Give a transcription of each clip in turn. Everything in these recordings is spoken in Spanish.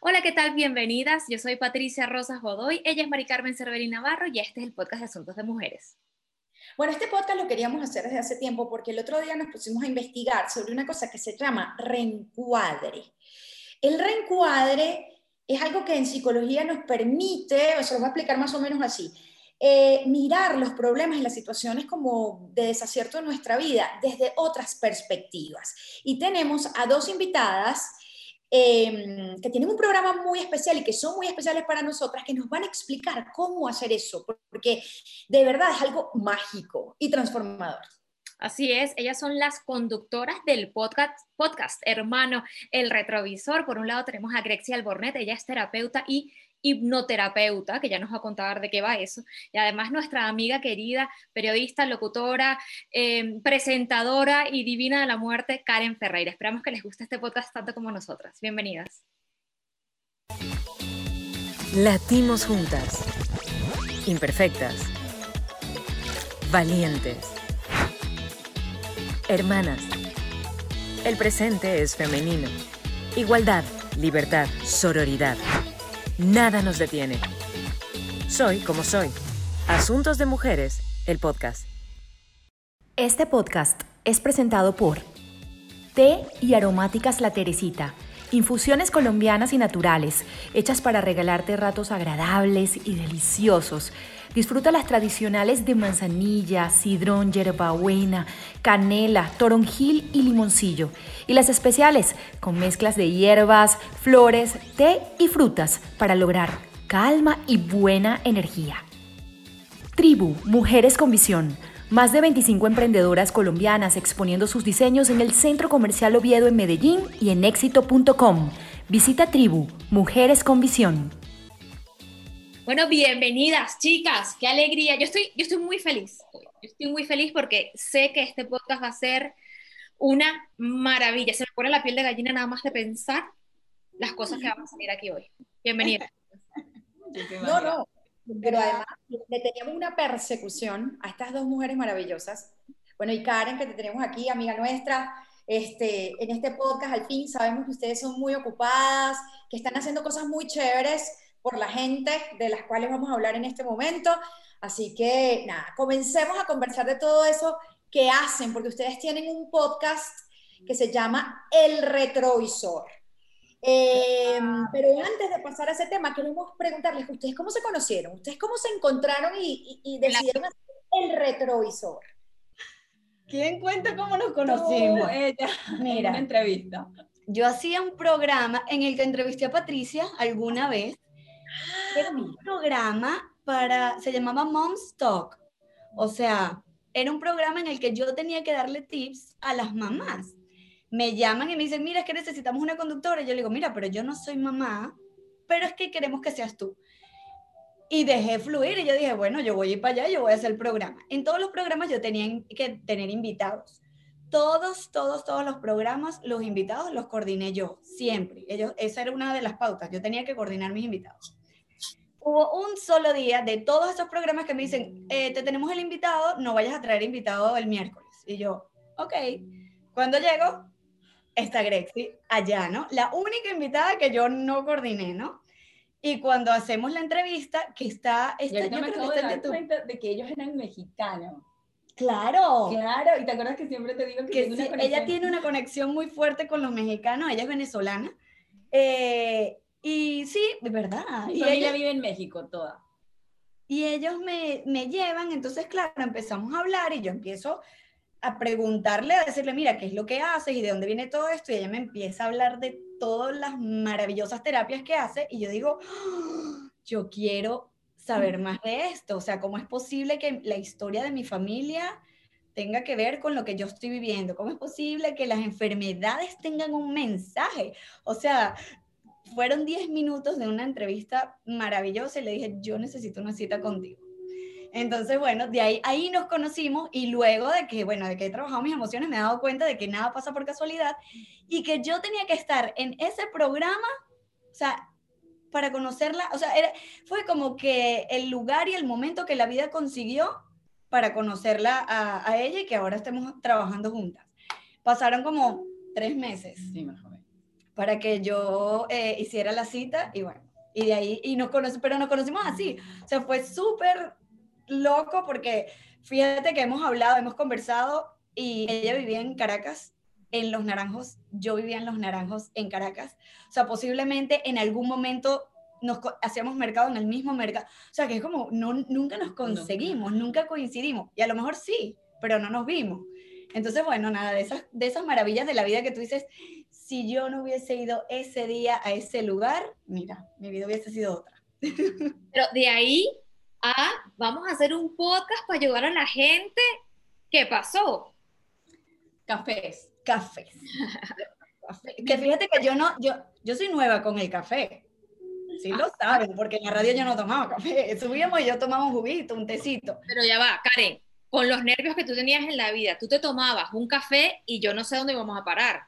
Hola, ¿qué tal? Bienvenidas. Yo soy Patricia Rosas Godoy, ella es Mari Carmen Cerveri Navarro y este es el podcast de Asuntos de Mujeres. Bueno, este podcast lo queríamos hacer desde hace tiempo porque el otro día nos pusimos a investigar sobre una cosa que se llama reencuadre. El reencuadre es algo que en psicología nos permite, se lo voy a explicar más o menos así, eh, mirar los problemas y las situaciones como de desacierto en nuestra vida desde otras perspectivas. Y tenemos a dos invitadas em, que tienen un programa muy especial y que son muy especiales para nosotras, que nos van a explicar cómo hacer eso, porque de verdad es algo mágico y transformador. Así es, ellas son las conductoras del podcast, podcast hermano El Retrovisor. Por un lado tenemos a Grexia Albornet, ella es terapeuta y hipnoterapeuta, que ya nos va a contar de qué va eso, y además nuestra amiga querida, periodista, locutora, em, presentadora y divina de la muerte, Karen Ferreira. Esperamos que les guste este podcast tanto como nosotras. Bienvenidas. Latimos juntas, imperfectas, valientes, hermanas. El presente es femenino. Igualdad, libertad, sororidad. Nada nos detiene. Soy como soy. Asuntos de Mujeres, el podcast. Este podcast es presentado por Té y Aromáticas La Teresita. Infusiones colombianas y naturales, hechas para regalarte ratos agradables y deliciosos. Disfruta las tradicionales de manzanilla, sidrón, hierbabuena, canela, toronjil y limoncillo. Y las especiales con mezclas de hierbas, flores, té y frutas para lograr calma y buena energía. Tribu, Mujeres con Visión. Más de 25 emprendedoras colombianas exponiendo sus diseños en el Centro Comercial Oviedo en Medellín y en éxito.com. Visita Tribu, Mujeres con Visión. Bueno, bienvenidas, chicas. Qué alegría. Yo estoy, yo estoy muy feliz. Yo estoy muy feliz porque sé que este podcast va a ser una maravilla. Se me pone la piel de gallina nada más de pensar las cosas que vamos a salir aquí hoy. Bienvenida. No, no, pero además le teníamos una persecución a estas dos mujeres maravillosas. Bueno, y Karen, que te tenemos aquí, amiga nuestra, este, en este podcast, al fin sabemos que ustedes son muy ocupadas, que están haciendo cosas muy chéveres por la gente de las cuales vamos a hablar en este momento. Así que nada, comencemos a conversar de todo eso que hacen, porque ustedes tienen un podcast que se llama El Retrovisor. Em, pero antes de pasar a ese tema, queremos preguntarles, ¿ustedes cómo se conocieron? ¿Ustedes cómo se encontraron y, decidieron hacer el retrovisor? ¿Quién cuenta cómo nos conocimos? ella, Mira, una entrevista. Yo hacía un programa en el que entrevisté a Patricia alguna vez era un programa para, se llamaba Mom's Talk. O sea, era un programa en el que yo tenía que darle tips a las mamás. Me llaman y me dicen, mira, es que necesitamos una conductora. Y yo le digo, mira, pero yo no soy mamá, pero es que queremos que seas tú. Y dejé fluir y yo dije, bueno, yo voy a ir para allá, yo voy a hacer el programa. En todos los programas yo tenía que tener invitados. Todos, todos, todos los programas, los invitados los coordiné yo, siempre. Ellos, esa era una de las pautas, yo tenía que coordinar mis invitados hubo un solo día de todos esos programas que me dicen, eh, te tenemos el invitado, no vayas a traer invitado el miércoles. Y yo, ok. Cuando llego, está Grexy allá, ¿no? La única invitada que yo no coordiné, ¿no? Y cuando hacemos la entrevista, que está... Está, yo, me acabo de dar cuenta de que ellos eran mexicanos. Claro. Claro, y te acuerdas que siempre te digo que, ella tiene una conexión muy fuerte con los mexicanos, ella es venezolana. Eh, y sí, de verdad. Mi y familia vive en México, toda. Y ellos me, me llevan, entonces, claro, empezamos a hablar y yo empiezo a preguntarle, a decirle, mira, ¿qué es lo que haces y de dónde viene todo esto? Y ella me empieza a hablar de todas las maravillosas terapias que hace y yo digo, ¡Ah! yo quiero saber más de esto, o sea, ¿cómo es posible que la historia de mi familia tenga que ver con lo que yo estoy viviendo? ¿Cómo es posible que las enfermedades tengan un mensaje? O sea, fueron 10 minutos de una entrevista maravillosa y le dije, yo necesito una cita contigo. Entonces, bueno, de ahí, ahí nos conocimos y luego de que, bueno, de que he trabajado mis emociones, me he dado cuenta de que nada pasa por casualidad y que yo tenía que estar en ese programa, o sea, para conocerla, o sea, era, fue como que el lugar y el momento que la vida consiguió para conocerla a, a ella y que ahora estemos trabajando juntas. Pasaron como tres meses. Sí, mejor para que yo eh, hiciera la cita y bueno, y de ahí, y nos conocimos, pero nos conocimos así. O sea, fue súper loco porque fíjate que hemos hablado, hemos conversado y ella vivía en Caracas, en Los Naranjos, yo vivía en Los Naranjos, en Caracas. O sea, posiblemente en algún momento nos hacíamos mercado en el mismo mercado. O sea, que es como, no, nunca nos conseguimos, nunca coincidimos. Y a lo mejor sí, pero no nos vimos. Entonces, bueno, nada, de esas, de esas maravillas de la vida que tú dices, si yo no hubiese ido ese día a ese lugar, mira, mi vida hubiese sido otra. Pero de ahí a, vamos a hacer un podcast para ayudar a la gente. ¿Qué pasó? Cafés. Cafés. Que fíjate que yo no, yo, yo soy nueva con el café. Sí lo saben, porque en la radio yo no tomaba café. Subíamos y yo tomaba un juguito, un tecito. Pero ya va, Karen, con los nervios que tú tenías en la vida, tú te tomabas un café y yo no sé dónde íbamos a parar.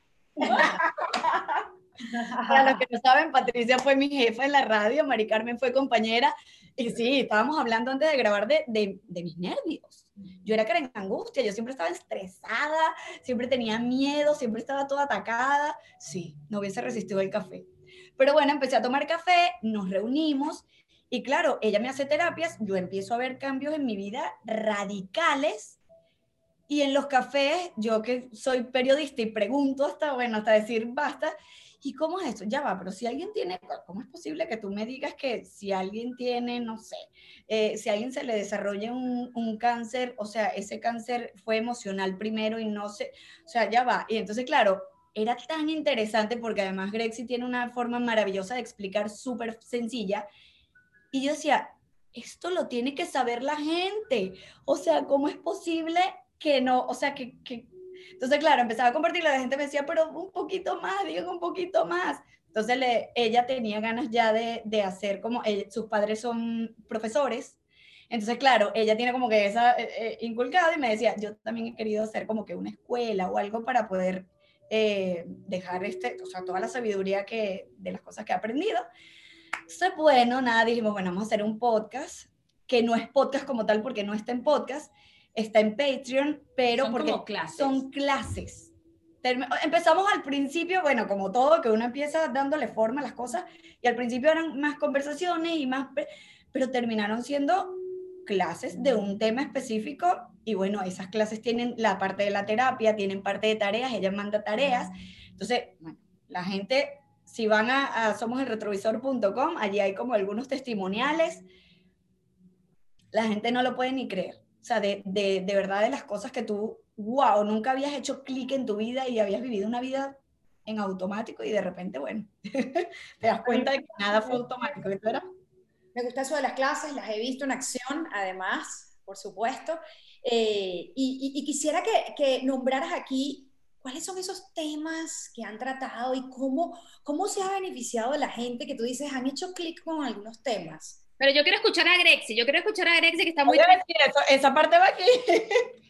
Para los que no saben, Patricia fue mi jefa en la radio, Mari Carmen fue compañera. Y sí, estábamos hablando antes de grabar de, de, mis nervios. Yo era que angustia, yo siempre estaba estresada, siempre tenía miedo, siempre estaba toda atacada. Sí, no hubiese resistido el café. Pero bueno, empecé a tomar café, nos reunimos y claro, ella me hace terapias, yo empiezo a ver cambios en mi vida radicales y en los cafés, yo que soy periodista y pregunto hasta, bueno, hasta decir basta, ¿y cómo es eso? Ya va, pero si alguien tiene, ¿cómo es posible que tú me digas que si alguien tiene, no sé, eh, si a alguien se le desarrolla un, un, cáncer, o sea, ese cáncer fue emocional primero y no sé, o sea, ya va. Y entonces, claro, era tan interesante porque además Grexi tiene una forma maravillosa de explicar súper sencilla y yo decía, esto lo tiene que saber la gente. O sea, ¿cómo es posible que no? O sea, que... que... Entonces, claro, empezaba a compartirlo, la gente me decía, pero un poquito más, digo un poquito más. Entonces, le, ella tenía ganas ya de, de hacer como, sus padres son profesores, entonces, claro, ella tiene como que esa eh, eh, inculcada y me decía, yo también he querido hacer como que una escuela o algo para poder eh, dejar este, o sea, toda la sabiduría que, de las cosas que he aprendido. Entonces, bueno, nada, dijimos, bueno, vamos a hacer un podcast, que no es podcast como tal porque no está en podcast, está en Patreon, pero son porque clases. son clases. Empezamos al principio, bueno, como todo, que uno empieza dándole forma a las cosas, y al principio eran más conversaciones y más, pero terminaron siendo clases de un tema específico, y bueno, esas clases tienen la parte de la terapia, tienen parte de tareas, ella manda tareas, entonces, bueno, la gente si van a, a somoselretrovisor.com, allí hay como algunos testimoniales. La gente no lo puede ni creer. O sea, de, de, de verdad de las cosas que tú, wow, nunca habías hecho clic en tu vida y habías vivido una vida en automático y de repente, bueno, te das cuenta de que nada fue automático. ¿verdad? Me gusta eso de las clases, las he visto en acción, además, por supuesto. Eh, y, y, y, quisiera que, que nombraras aquí ¿Cuáles son esos temas que han tratado y cómo, cómo se ha beneficiado la gente que tú dices han hecho clic con algunos temas? Pero yo quiero escuchar a Grexi, yo quiero escuchar a Grexi que está muy... Eso, esa parte va aquí.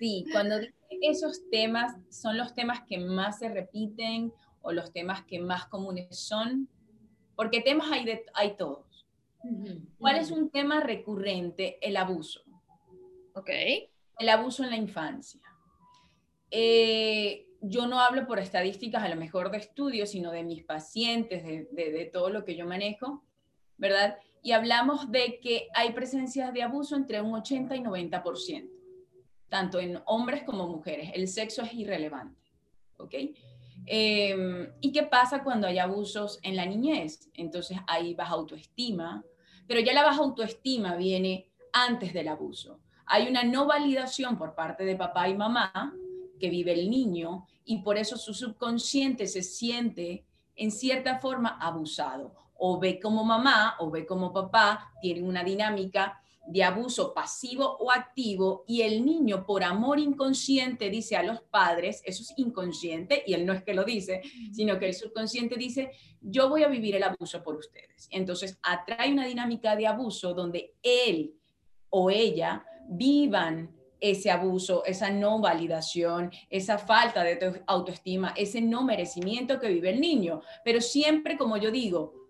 Sí, cuando esos temas son los temas que más se repiten o los temas que más comunes son, porque temas hay, de, hay todos. Uh -huh. ¿Cuál es un tema recurrente? El abuso. Ok. El abuso en la infancia. Eh, yo no hablo por estadísticas a lo mejor de estudios, sino de mis pacientes, de, de, de, todo lo que yo manejo, ¿verdad? Y hablamos de que hay presencias de abuso entre un 80 y 90%, tanto en hombres como mujeres. El sexo es irrelevante, ¿ok? Eh, ¿Y qué pasa cuando hay abusos en la niñez? Entonces hay baja autoestima, pero ya la baja autoestima viene antes del abuso. Hay una no validación por parte de papá y mamá que vive el niño y por eso su subconsciente se siente en cierta forma abusado. O ve como mamá o ve como papá tienen una dinámica de abuso pasivo o activo y el niño por amor inconsciente dice a los padres, eso es inconsciente y él no es que lo dice, sino que el subconsciente dice, yo voy a vivir el abuso por ustedes. Entonces atrae una dinámica de abuso donde él o ella vivan ese abuso, esa no validación, esa falta de autoestima, ese no merecimiento que vive el niño. Pero siempre, como yo digo,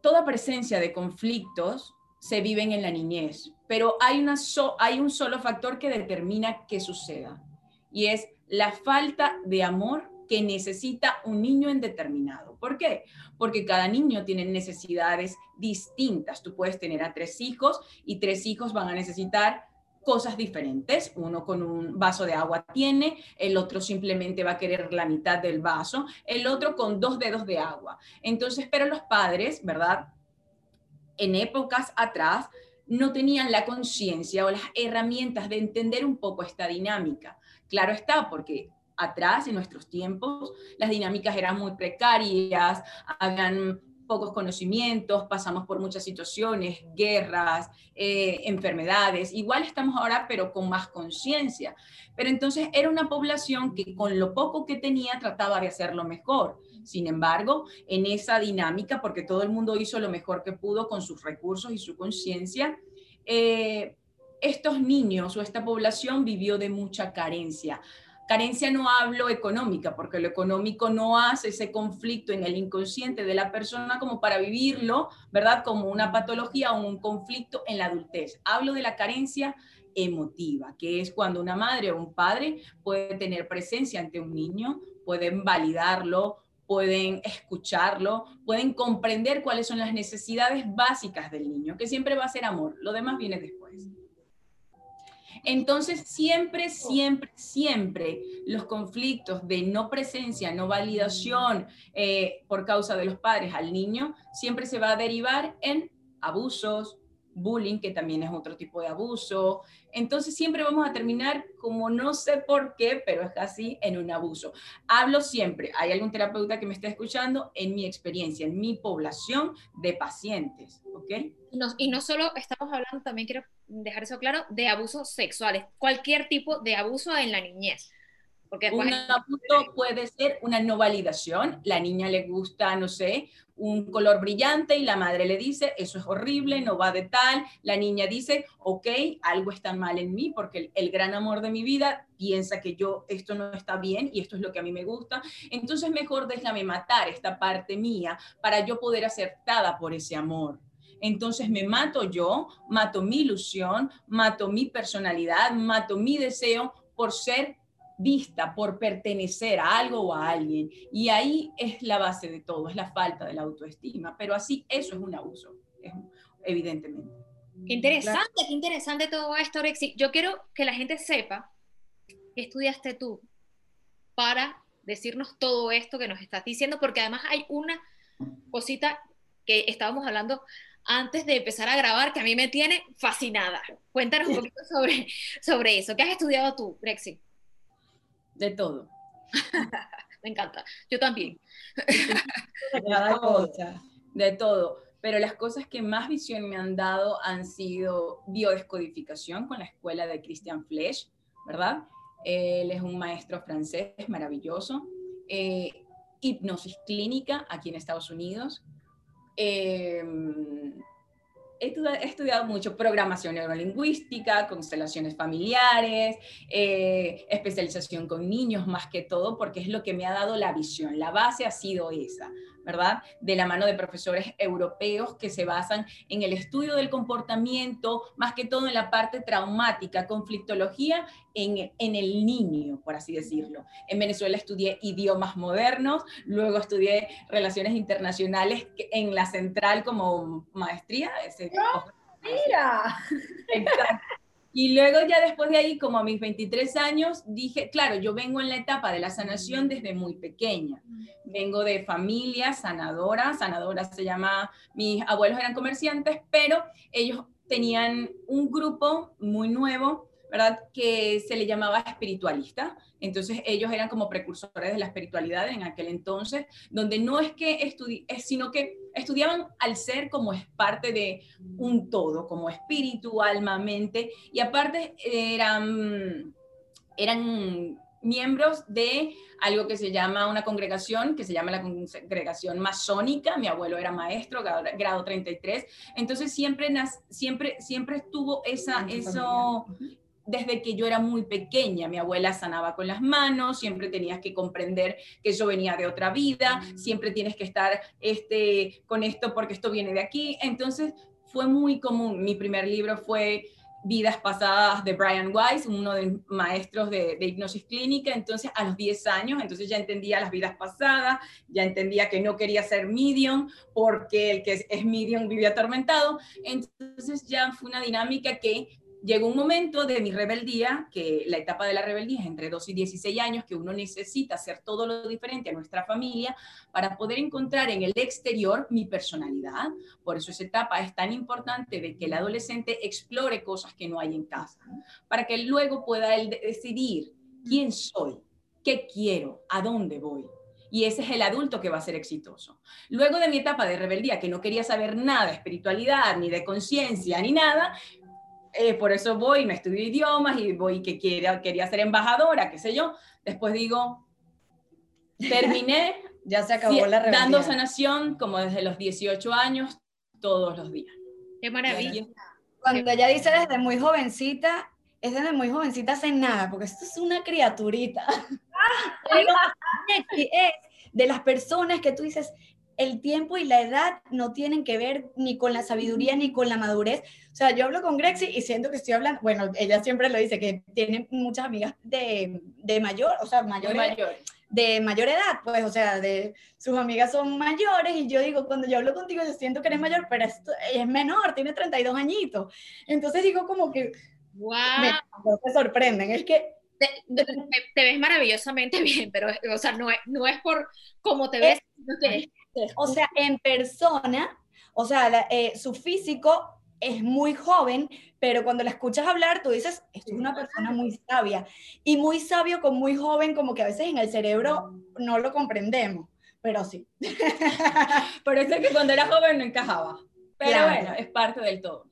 toda presencia de conflictos se viven en la niñez, pero hay, una hay un solo factor que determina que suceda y es la falta de amor que necesita un niño en determinado. ¿Por qué? Porque cada niño tiene necesidades distintas. Tú puedes tener a tres hijos y tres hijos van a necesitar cosas diferentes. Uno con un vaso de agua tiene, el otro simplemente va a querer la mitad del vaso, el otro con dos dedos de agua. Entonces, pero los padres, ¿verdad? En épocas atrás no tenían la conciencia o las herramientas de entender un poco esta dinámica. Claro está, porque atrás, en nuestros tiempos, las dinámicas eran muy precarias, habían pocos conocimientos, pasamos por muchas situaciones, guerras, eh, enfermedades. Igual estamos ahora, pero con más conciencia. Pero entonces era una población que con lo poco que tenía trataba de hacerlo mejor. Sin embargo, en esa dinámica, porque todo el mundo hizo lo mejor que pudo con sus recursos y su conciencia, eh, estos niños o esta población vivió de mucha carencia. Carencia no hablo económica, porque lo económico no hace ese conflicto en el inconsciente de la persona como para vivirlo, ¿verdad? Como una patología o un conflicto en la adultez. Hablo de la carencia emotiva, que es cuando una madre o un padre puede tener presencia ante un niño, pueden validarlo, pueden escucharlo, pueden comprender cuáles son las necesidades básicas del niño, que siempre va a ser amor, lo demás viene después. Entonces, siempre, siempre, siempre los conflictos de no presencia, no validación eh, por causa de los padres al niño, siempre se va a derivar en abusos, bullying, que también es otro tipo de abuso. Entonces siempre vamos a terminar como no sé por qué, pero es así en un abuso. Hablo siempre, hay algún terapeuta que me está escuchando, en mi experiencia, en mi población de pacientes, ¿ok? y no solo estamos hablando, también quiero dejar eso claro, de abusos sexuales, cualquier tipo de abuso en la niñez. Porque un puede. ser una no validación, la niña le gusta, no sé, un color brillante y la madre le dice, eso es horrible, no va de tal, la niña dice, ok, algo está mal en mí porque el, el, gran amor de mi vida piensa que yo esto no está bien y esto es lo que a mí me gusta, entonces mejor déjame matar esta parte mía para yo poder aceptada por ese amor. Entonces me mato yo, mato mi ilusión, mato mi personalidad, mato mi deseo por ser vista, por pertenecer a algo o a alguien. Y ahí es la base de todo, es la falta de la autoestima. Pero así eso es un abuso, evidentemente. Interesante, qué interesante todo esto, Rexy. Yo quiero que la gente sepa qué estudiaste tú para decirnos todo esto que nos estás diciendo, porque además hay una cosita que estábamos hablando antes de empezar a grabar que a mí me tiene fascinada. Cuéntanos un poquito sobre, sobre eso. ¿Qué has estudiado tú, Brexit? De todo. me encanta. Yo también. De todo. Pero las cosas que más visión me han dado han sido biodescodificación con la escuela de Christian Flesch, ¿verdad? Él es un maestro francés maravilloso. Eh, hipnosis clínica aquí en Estados Unidos, Em, he, estudiado mucho programación neurolingüística, constelaciones familiares, eh, especialización con niños más que todo, porque es lo que me ha dado la visión. La base ha sido esa. ¿Verdad? De la mano de profesores europeos que se basan en el estudio del comportamiento, más que todo en la parte traumática, conflictología en, en el niño, por así decirlo. En Venezuela estudié idiomas modernos, luego estudié relaciones internacionales en la central como maestría. Ese, ¡Mira! Exacto. Y luego ya después de ahí, como a mis 23 años, dije, claro, yo vengo en la etapa de la sanación desde muy pequeña. Vengo de familia sanadora, sanadora se llama, mis abuelos eran comerciantes, pero ellos tenían un grupo muy nuevo, ¿verdad? Que se le llamaba espiritualista. Entonces ellos eran como precursores de la espiritualidad en aquel entonces, donde no es que estudie, sino que estudiaban al ser como es parte de un todo, como espíritu, alma, mente, y aparte eran, eran miembros de algo que se llama una congregación, que se llama la congregación masónica, mi abuelo era maestro, grado, 33, entonces siempre, siempre, siempre estuvo esa, eso, desde que yo era muy pequeña. Mi abuela sanaba con las manos, siempre tenías que comprender que eso venía de otra vida, siempre tienes que estar este, con esto porque esto viene de aquí. Entonces fue muy común. Mi primer libro fue vidas pasadas de Brian Weiss, uno de los maestros de, de, hipnosis clínica, entonces a los 10 años, entonces ya entendía las vidas pasadas, ya entendía que no quería ser medium porque el que es medium vivía atormentado, entonces ya fue una dinámica que llegó un momento de mi rebeldía, que la etapa de la rebeldía es entre 2 y 16 años, que uno necesita hacer todo lo diferente a nuestra familia para poder encontrar en el exterior mi personalidad. Por eso esa etapa es tan importante de que el adolescente explore cosas que no hay en casa, para que luego pueda él decidir quién soy, qué quiero, a dónde voy. Y ese es el adulto que va a ser exitoso. Luego de mi etapa de rebeldía, que no quería saber nada de espiritualidad, ni de conciencia, ni nada, eh, por eso voy, me estudio idiomas y voy que quería, quería ser embajadora, qué sé yo. Después digo, terminé. ya se acabó la rebeldía. Dando sanación como desde los 18 años, todos los días. Qué maravilla. Cuando ella dice desde muy jovencita, es desde muy jovencita sin nada, porque esto es una criaturita. es de las personas que tú dices, el tiempo y la edad no tienen que ver ni con la sabiduría ni con la madurez. O sea, yo hablo con Grexy y siento que estoy hablando, bueno, ella siempre lo dice, que tiene muchas amigas de, de mayor, o sea, mayor, mayor. de mayor edad, pues, o sea, de sus amigas son mayores y yo digo, cuando yo hablo contigo, yo siento que eres mayor, pero es, es menor, tiene 32 añitos. Entonces digo como que, wow. me, me sorprenden, es que te, te, te, ves maravillosamente bien, pero, o sea, no es, no es por cómo te ves, sino que o sea, en persona, o sea, la, eh, su físico es muy joven, pero cuando la escuchas hablar, tú dices, esto es una persona muy sabia. Y muy sabio con muy joven, como que a veces en el cerebro no lo comprendemos, pero sí. pero es que cuando era joven no encajaba. Pero claro. bueno, es parte del todo.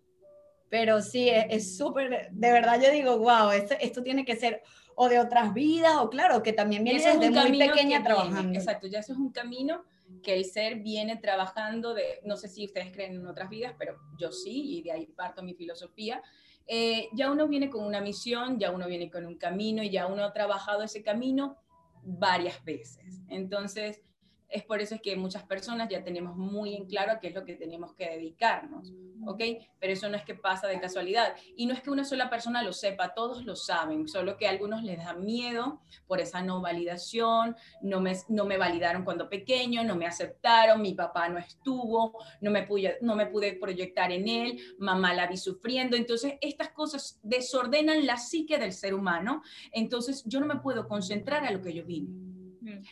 Pero sí, es súper, de verdad yo digo, wow, esto, esto tiene que ser o de otras vidas, o claro, que también viene desde muy pequeña trabajando. Viene, exacto, ya eso es un camino que el ser viene trabajando de, no sé si ustedes creen en otras vidas, pero yo sí, y de ahí parto mi filosofía. Eh, ya uno viene con una misión, ya uno viene con un camino y ya uno ha trabajado ese camino varias veces. Entonces, es por eso es que muchas personas ya tenemos muy en claro a qué es lo que tenemos que dedicarnos, ¿ok? Pero eso no es que pasa de casualidad. Y no es que una sola persona lo sepa, todos lo saben, solo que a algunos les da miedo por esa no validación, no me, no me validaron cuando pequeño, no me aceptaron, mi papá no estuvo, no me, pude, no me pude proyectar en él, mamá la vi sufriendo. Entonces, estas cosas desordenan la psique del ser humano. Entonces, yo no me puedo concentrar a lo que yo vine.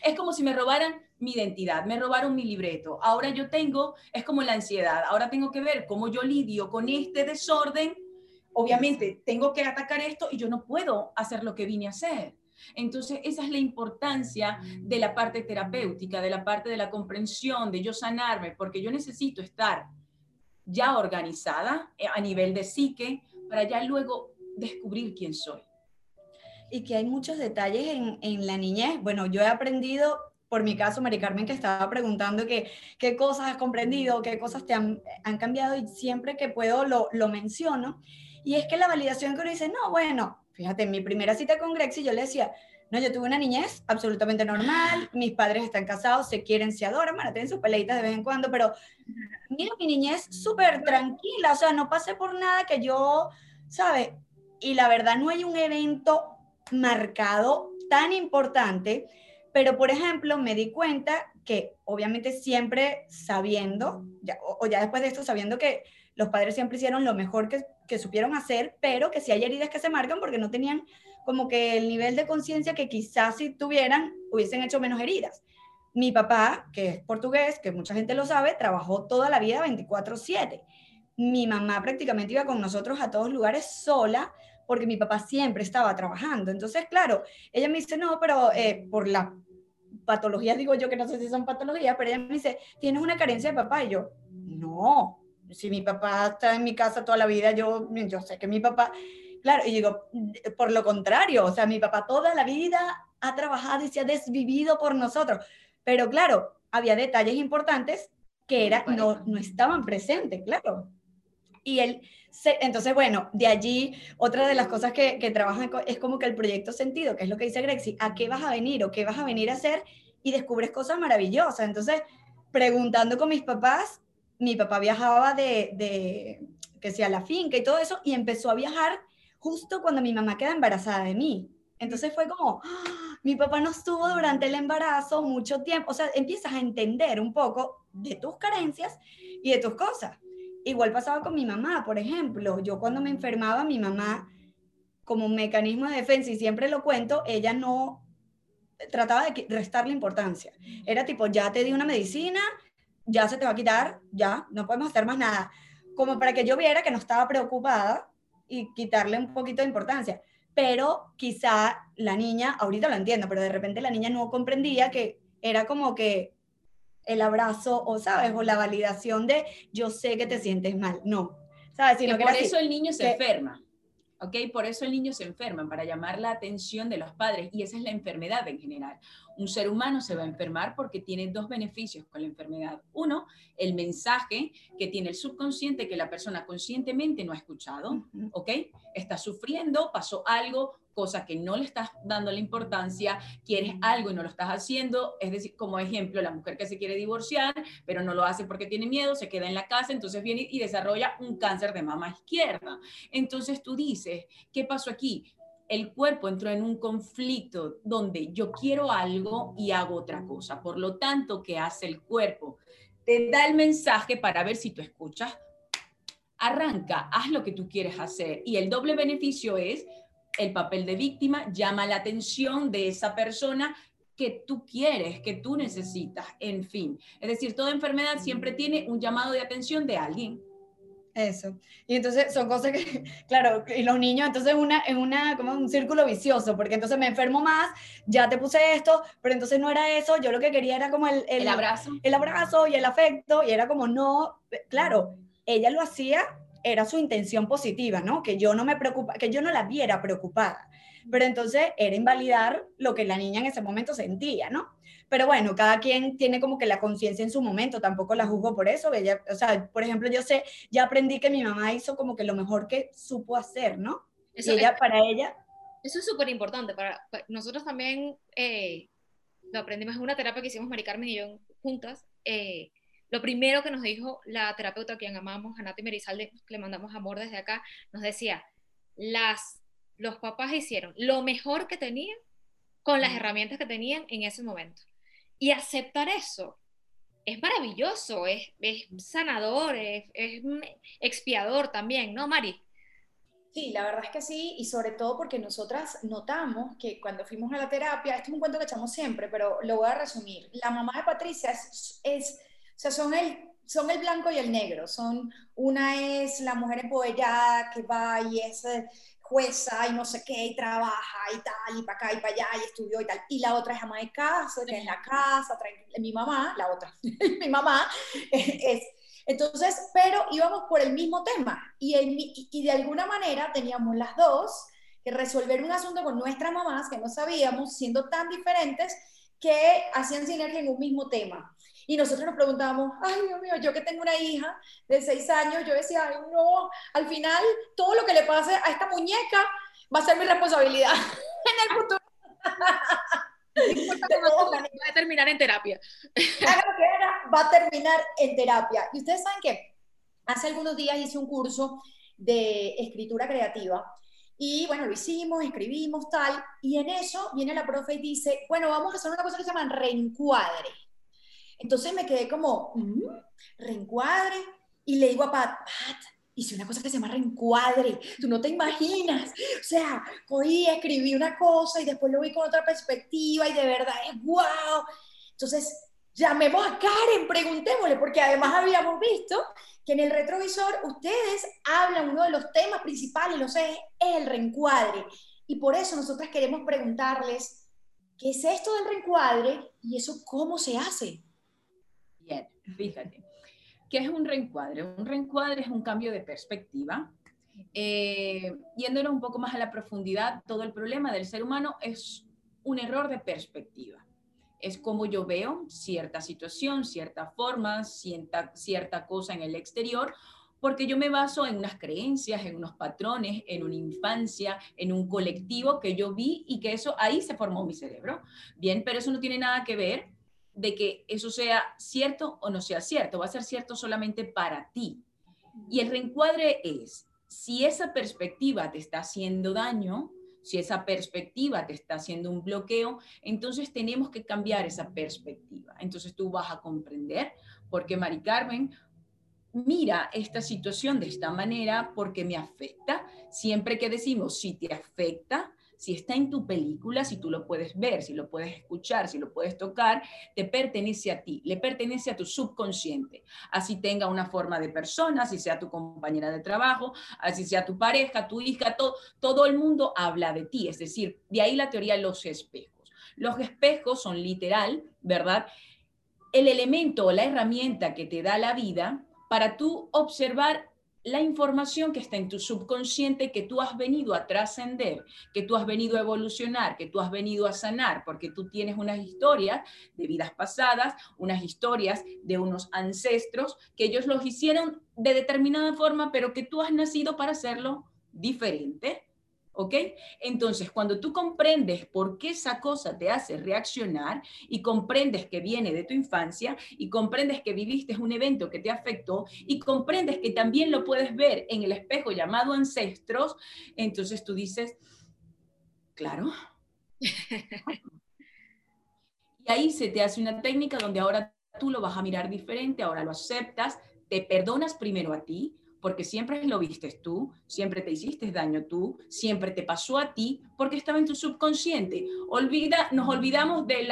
Es como si me robaran mi identidad, me robaron mi libreto. Ahora yo tengo, es como la ansiedad, ahora tengo que ver cómo yo lidio con este desorden. Obviamente tengo que atacar esto y yo no puedo hacer lo que vine a hacer. Entonces, esa es la importancia de la parte terapéutica, de la parte de la comprensión, de yo sanarme, porque yo necesito estar ya organizada eh, a nivel de psique para ya luego descubrir quién soy y que hay muchos detalles en, en, la niñez. Bueno, yo he aprendido, por mi caso, Mari Carmen, que estaba preguntando que, qué cosas has comprendido, qué cosas te han, han cambiado y siempre que puedo lo, lo, menciono. Y es que la validación que uno dice, no, bueno, fíjate, en mi primera cita con Grexy yo le decía, no, yo tuve una niñez absolutamente normal, mis padres están casados, se quieren, se adoran, bueno, tienen sus peleitas de vez en cuando, pero mira mi niñez súper tranquila, o sea, no pasé por nada que yo, ¿sabes? Y la verdad no hay un evento marcado tan importante, pero por ejemplo me di cuenta que obviamente siempre sabiendo, ya, o, ya después de esto sabiendo que los padres siempre hicieron lo mejor que, que supieron hacer, pero que si hay heridas que se marcan porque no tenían como que el nivel de conciencia que quizás si tuvieran hubiesen hecho menos heridas. Mi papá, que es portugués, que mucha gente lo sabe, trabajó toda la vida 24/7. Mi mamá prácticamente iba con nosotros a todos lugares sola, porque mi papá siempre estaba trabajando. Entonces, claro, ella me dice, no, pero eh, por la patología, digo yo que no sé si son patologías, pero ella me dice, tienes una carencia de papá. Y yo, no, si mi papá está en mi casa toda la vida, yo, yo sé que mi papá, claro, y digo, por lo contrario, o sea, mi papá toda la vida ha trabajado y se ha desvivido por nosotros. Pero claro, había detalles importantes que era, no, no estaban presentes, claro. Y él entonces, bueno, de allí otra de las cosas que, que trabajan es como que el proyecto sentido, que es lo que dice Grexi, ¿a qué vas a venir o qué vas a venir a hacer? Y descubres cosas maravillosas. Entonces, preguntando con mis papás, mi papá viajaba de, de que sea la finca y todo eso, y empezó a viajar justo cuando mi mamá queda embarazada de mí. Entonces fue como, ¡Ah! mi papá no estuvo durante el embarazo mucho tiempo, o sea, empiezas a entender un poco de tus carencias y de tus cosas. Igual pasaba con mi mamá, por ejemplo, yo cuando me enfermaba, mi mamá, como un mecanismo de defensa, y siempre lo cuento, ella no trataba de restarle importancia. Era tipo, ya te di una medicina, ya se te va a quitar, ya, no podemos hacer más nada. Como para que yo viera que no estaba preocupada y quitarle un poquito de importancia. Pero quizá la niña, ahorita lo entiendo, pero de repente la niña no comprendía que era como que el abrazo o, ¿sabes? O la validación de yo sé que te sientes mal. No, ¿sabes? Sino que, por eso el niño se enferma. ¿ok? Por eso el niño se enferma, para llamar la atención de los padres, y esa es la enfermedad en general. Un ser humano se va a enfermar porque tiene dos beneficios con la enfermedad. Uno, el mensaje que tiene el subconsciente que la persona conscientemente no ha escuchado, ¿ok? Está sufriendo, pasó algo, cosa que no le estás dando la importancia, quieres algo y no lo estás haciendo, es decir, como ejemplo, la mujer que se quiere divorciar, pero no lo hace porque tiene miedo, se queda en la casa, entonces viene y desarrolla un cáncer de mama izquierda. Entonces tú dices, ¿qué pasó aquí? el cuerpo entró en un conflicto donde yo quiero algo y hago otra cosa. Por lo tanto, ¿qué hace el cuerpo? Te da el mensaje para ver si tú escuchas. Arranca, haz lo que tú quieres hacer. Y el doble beneficio es el papel de víctima, llama la atención de esa persona que tú quieres, que tú necesitas, en fin. Es decir, toda enfermedad siempre tiene un llamado de atención de alguien. Eso. Y entonces son cosas que, claro, y los niños, entonces una, es una, como un círculo vicioso, porque entonces me enfermo más, ya te puse esto, pero entonces no era eso, yo lo que quería era como el, el, abrazo. El abrazo y el afecto, y era como, no, claro, ella lo hacía, era su intención positiva, ¿no? Que yo no me preocupa, que yo no la viera preocupada, pero entonces era invalidar lo que la niña en ese momento sentía, ¿no? Pero bueno, cada quien tiene como que la conciencia en su momento, tampoco la juzgo por eso. Ella, o sea, por ejemplo, yo sé, ya aprendí que mi mamá hizo como que lo mejor que supo hacer, ¿no? Eso ella, para ella... Eso es súper importante. Para, nosotros también eh, lo aprendimos en una terapia que hicimos Mari Carmen y yo juntas. Eh, lo primero que nos dijo la terapeuta a quien amamos, Anati Merizalde, le mandamos amor desde acá, nos decía, las, los papás hicieron lo mejor que tenían con las herramientas que tenían en ese momento. Y aceptar eso es maravilloso, es, sanador, es, expiador también, ¿no, Mari? Sí, la verdad es que sí, y sobre todo porque nosotras notamos que cuando fuimos a la terapia, esto es un cuento que echamos siempre, pero lo voy a resumir. La mamá de Patricia es, es sea, son el, son el blanco y el negro, son, una es la mujer empoderada que va y es jueza y no sé qué, y trabaja y tal, y para acá y para allá, y estudió y tal. Y la otra es ama de casa, que es la casa, mi mamá, la otra, mi mamá, es... Entonces, pero íbamos por el mismo tema y, y de alguna manera teníamos las dos que resolver un asunto con nuestras mamás que no sabíamos, siendo tan diferentes, que hacían sinergia en un mismo tema. Y nosotros nos preguntábamos, ay Dios mío, yo que tengo una hija de seis años, yo decía, ay no, al final todo lo que le pase a esta muñeca va a ser mi responsabilidad en el futuro. va a terminar en terapia. va a terminar en terapia. Y ustedes saben que hace algunos días hice un curso de escritura creativa y bueno, lo hicimos, escribimos tal, y en eso viene la profe y dice, bueno, vamos a hacer una cosa que se llama reencuadre. Entonces me quedé como, mm, reencuadre. Y le digo a Pat, Pat, hice una cosa que se llama reencuadre. Tú no te imaginas. O sea, hoy escribí una cosa y después lo vi con otra perspectiva y de verdad es wow. Entonces, llamemos a Karen, preguntémosle, porque además habíamos visto que en el retrovisor ustedes hablan, uno de los temas principales, lo sé, es el reencuadre. Y por eso nosotras queremos preguntarles, ¿qué es esto del reencuadre y eso cómo se hace? Bien, fíjate. ¿Qué es un reencuadre? Un reencuadre es un cambio de perspectiva. Eh, yéndonos un poco más a la profundidad, todo el problema del ser humano es un error de perspectiva. Es como yo veo cierta situación, cierta forma, cierta, cierta cosa en el exterior, porque yo me baso en unas creencias, en unos patrones, en una infancia, en un colectivo que yo vi y que eso ahí se formó mi cerebro. Bien, pero eso no tiene nada que ver de que eso sea cierto o no sea cierto, va a ser cierto solamente para ti. Y el reencuadre es, si esa perspectiva te está haciendo daño, si esa perspectiva te está haciendo un bloqueo, entonces tenemos que cambiar esa perspectiva. Entonces tú vas a comprender por qué Mari Carmen mira esta situación de esta manera porque me afecta. Siempre que decimos si te afecta, si está en tu película, si tú lo puedes ver, si lo puedes escuchar, si lo puedes tocar, te pertenece a ti, le pertenece a tu subconsciente. Así tenga una forma de persona, así sea tu compañera de trabajo, así sea tu pareja, tu hija, todo, el mundo habla de ti. Es decir, de ahí la teoría de los espejos. Los espejos son literal, ¿verdad? El elemento o la herramienta que te da la vida para tú observar la información que está en tu subconsciente que tú has venido a trascender, que tú has venido a evolucionar, que tú has venido a sanar, porque tú tienes unas historias de vidas pasadas, unas historias de unos ancestros que ellos los hicieron de determinada forma, pero que tú has nacido para hacerlo diferente. ¿Ok? Entonces, cuando tú comprendes por qué esa cosa te hace reaccionar y comprendes que viene de tu infancia y comprendes que viviste un evento que te afectó y comprendes que también lo puedes ver en el espejo llamado ancestros, entonces tú dices, claro. y ahí se te hace una técnica donde ahora tú lo vas a mirar diferente, ahora lo aceptas, te perdonas primero a ti, porque siempre lo viste tú, siempre te hiciste daño tú, siempre te pasó a ti, porque estaba en tu subconsciente. Olvida, nos olvidamos de,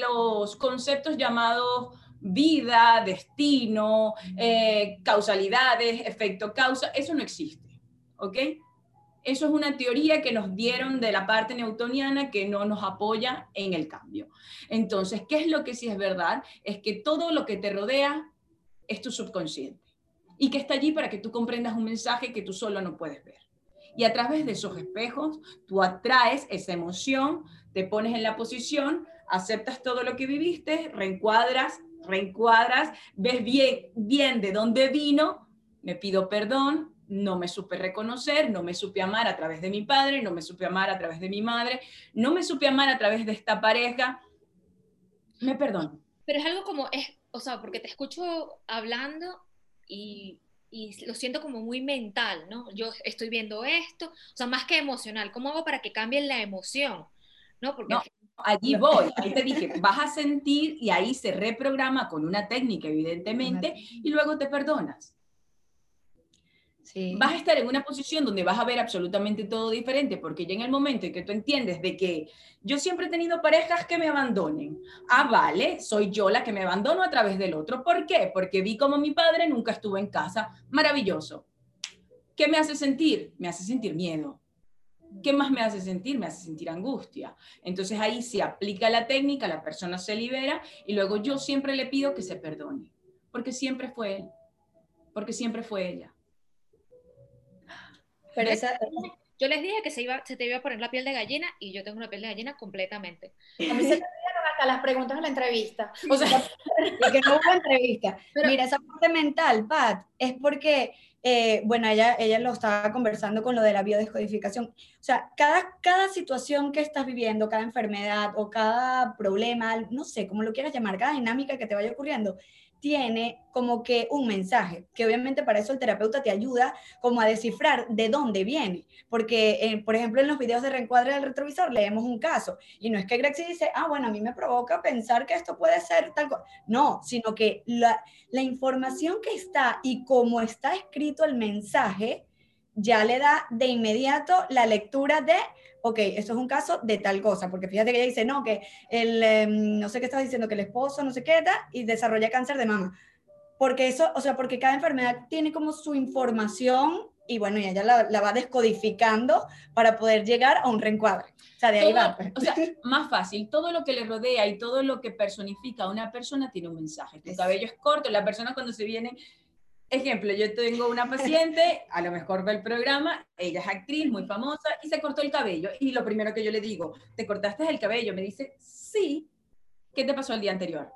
los conceptos llamados vida, destino, eh, causalidades, efecto causa, eso no existe, ¿ok? Eso es una teoría que nos dieron de la parte newtoniana que no nos apoya en el cambio. Entonces, ¿qué es lo que sí es verdad? Es que todo lo que te rodea es tu subconsciente y que está allí para que tú comprendas un mensaje que tú solo no puedes ver. Y a través de esos espejos, tú atraes esa emoción, te pones en la posición, aceptas todo lo que viviste, reencuadras, reencuadras, ves bien, bien de dónde vino, me pido perdón, no me supe reconocer, no me supe amar a través de mi padre, no me supe amar a través de mi madre, no me supe amar a través de esta pareja, me perdono. Pero es algo como, es, o sea, porque te escucho hablando y, lo siento como muy mental, ¿no? Yo estoy viendo esto, o sea, más que emocional, ¿cómo hago para que cambie la emoción? ¿No? Porque allí voy, ahí te dije, vas a sentir y ahí se reprograma con una técnica, evidentemente, y luego te perdonas. Vas a estar en una posición donde vas a ver absolutamente todo diferente, porque ya en el momento en que tú entiendes de que yo siempre he tenido parejas que me abandonen. Ah, vale, soy yo la que me abandono a través del otro. ¿Por qué? Porque vi como mi padre nunca estuvo en casa. Maravilloso. ¿Qué me hace sentir? Me hace sentir miedo. ¿Qué más me hace sentir? Me hace sentir angustia. Entonces ahí se aplica la técnica, la persona se libera y luego yo siempre le pido que se perdone, porque siempre fue él, porque siempre fue ella. Pero esa, yo les dije que se, iba, se te iba a poner la piel de gallina y yo tengo una piel de gallina completamente. A mí se me olvidaron hasta las preguntas en la entrevista. O sea, y que no hubo entrevista. Mira, esa parte mental, Pat, es porque, eh, bueno, ella, ella lo estaba conversando con lo de la biodescodificación. O sea, cada, cada situación que estás viviendo, cada enfermedad o cada problema, no sé, cómo lo quieras llamar, cada dinámica que te vaya ocurriendo, tiene como que un mensaje, que obviamente para eso el terapeuta te ayuda como a descifrar de dónde viene, porque eh, por ejemplo en los videos de reencuadre del retrovisor leemos un caso y no es que Grexi dice, ah, bueno, a mí me provoca pensar que esto puede ser tal cosa, no, sino que la, la información que está y cómo está escrito el mensaje ya le da de inmediato la lectura de ok, esto es un caso de tal cosa, porque fíjate que ella dice, no, que el, em, no sé qué estás diciendo, que el esposo no sé qué, y desarrolla cáncer de mama. Porque eso, o sea, porque cada enfermedad tiene como su información y bueno, y ella la, va descodificando para poder llegar a un reencuadre. O sea, de ahí va. Pues. O sea, más fácil, todo lo que le rodea y todo lo que personifica a una persona tiene un mensaje. Tu cabello es corto, la persona cuando se viene Ejemplo, yo tengo una paciente, a lo mejor ve el programa, ella es actriz muy famosa y se cortó el cabello. Y lo primero que yo le digo, ¿te cortaste el cabello? Me dice, sí. ¿Qué te pasó el día anterior?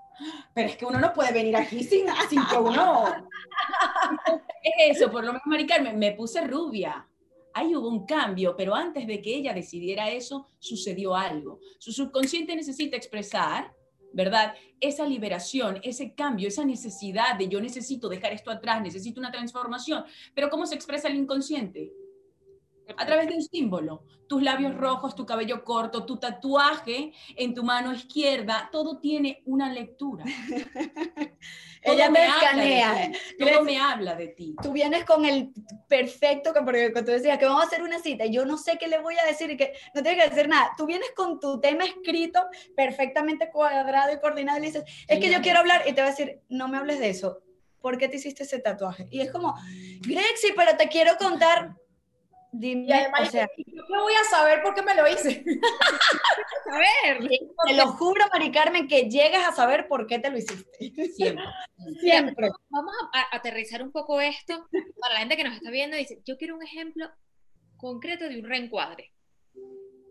Pero es que uno no puede venir aquí sin, sin que uno... es eso, por lo menos, Mari Carmen, me puse rubia. Ahí hubo un cambio, pero antes de que ella decidiera eso, sucedió algo. Su subconsciente necesita expresar ¿verdad? Esa liberación, ese cambio, esa necesidad de yo necesito dejar esto atrás, necesito una transformación. Pero ¿cómo se expresa el inconsciente? A través de un símbolo. Tus labios rojos, tu cabello corto, tu tatuaje en tu mano izquierda, todo tiene una lectura. Ella me escanea. Todo me habla de ti. Tú vienes con el perfecto, porque tú decías que vamos a hacer una cita yo no sé qué le voy a decir y que no tiene que decir nada. Tú vienes con tu tema escrito perfectamente cuadrado y coordinado y dices, es que yo quiero hablar y te va a decir, no me hables de eso. ¿Por qué te hiciste ese tatuaje? Y es como, Grexi, pero te quiero contar Dime, y además, o sea, yo voy a saber por qué me lo hice. a ver, te lo juro, Mari Carmen, que llegas a saber por qué te lo hiciste. Siempre. Siempre. Vamos a aterrizar un poco esto para la gente que nos está viendo. Dice, yo quiero un ejemplo concreto de un reencuadre.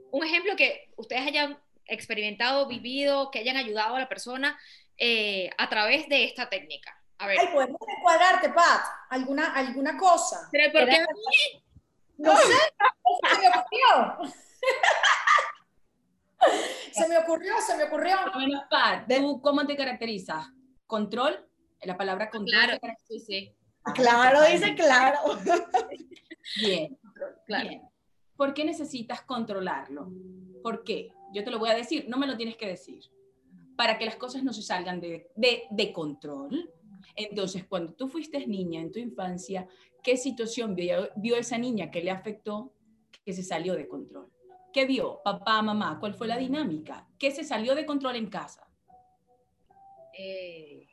Un ejemplo que ustedes hayan experimentado, vivido, que hayan ayudado a la persona eh, a través de esta técnica. A ver. Ay, podemos reencuadrarte, Pat, alguna, alguna cosa. Pero ¿por qué? No sé, se me ocurrió. se me ocurrió, se me ocurrió. Bueno, Pat, ¿tú cómo te caracterizas? ¿Control? La palabra control. Claro, sí, sí. Claro, dice claro. Bien, claro. Bien. ¿Por qué necesitas controlarlo? ¿Por qué? Yo te lo voy a decir, no me lo tienes que decir. Para que las cosas no se salgan de, de, de control. Entonces, cuando tú fuiste niña en tu infancia, ¿Qué situación vio, esa niña que le afectó que se salió de control? ¿Qué vio? Papá, mamá, ¿cuál fue la dinámica? ¿Qué se salió de control en casa? Eh,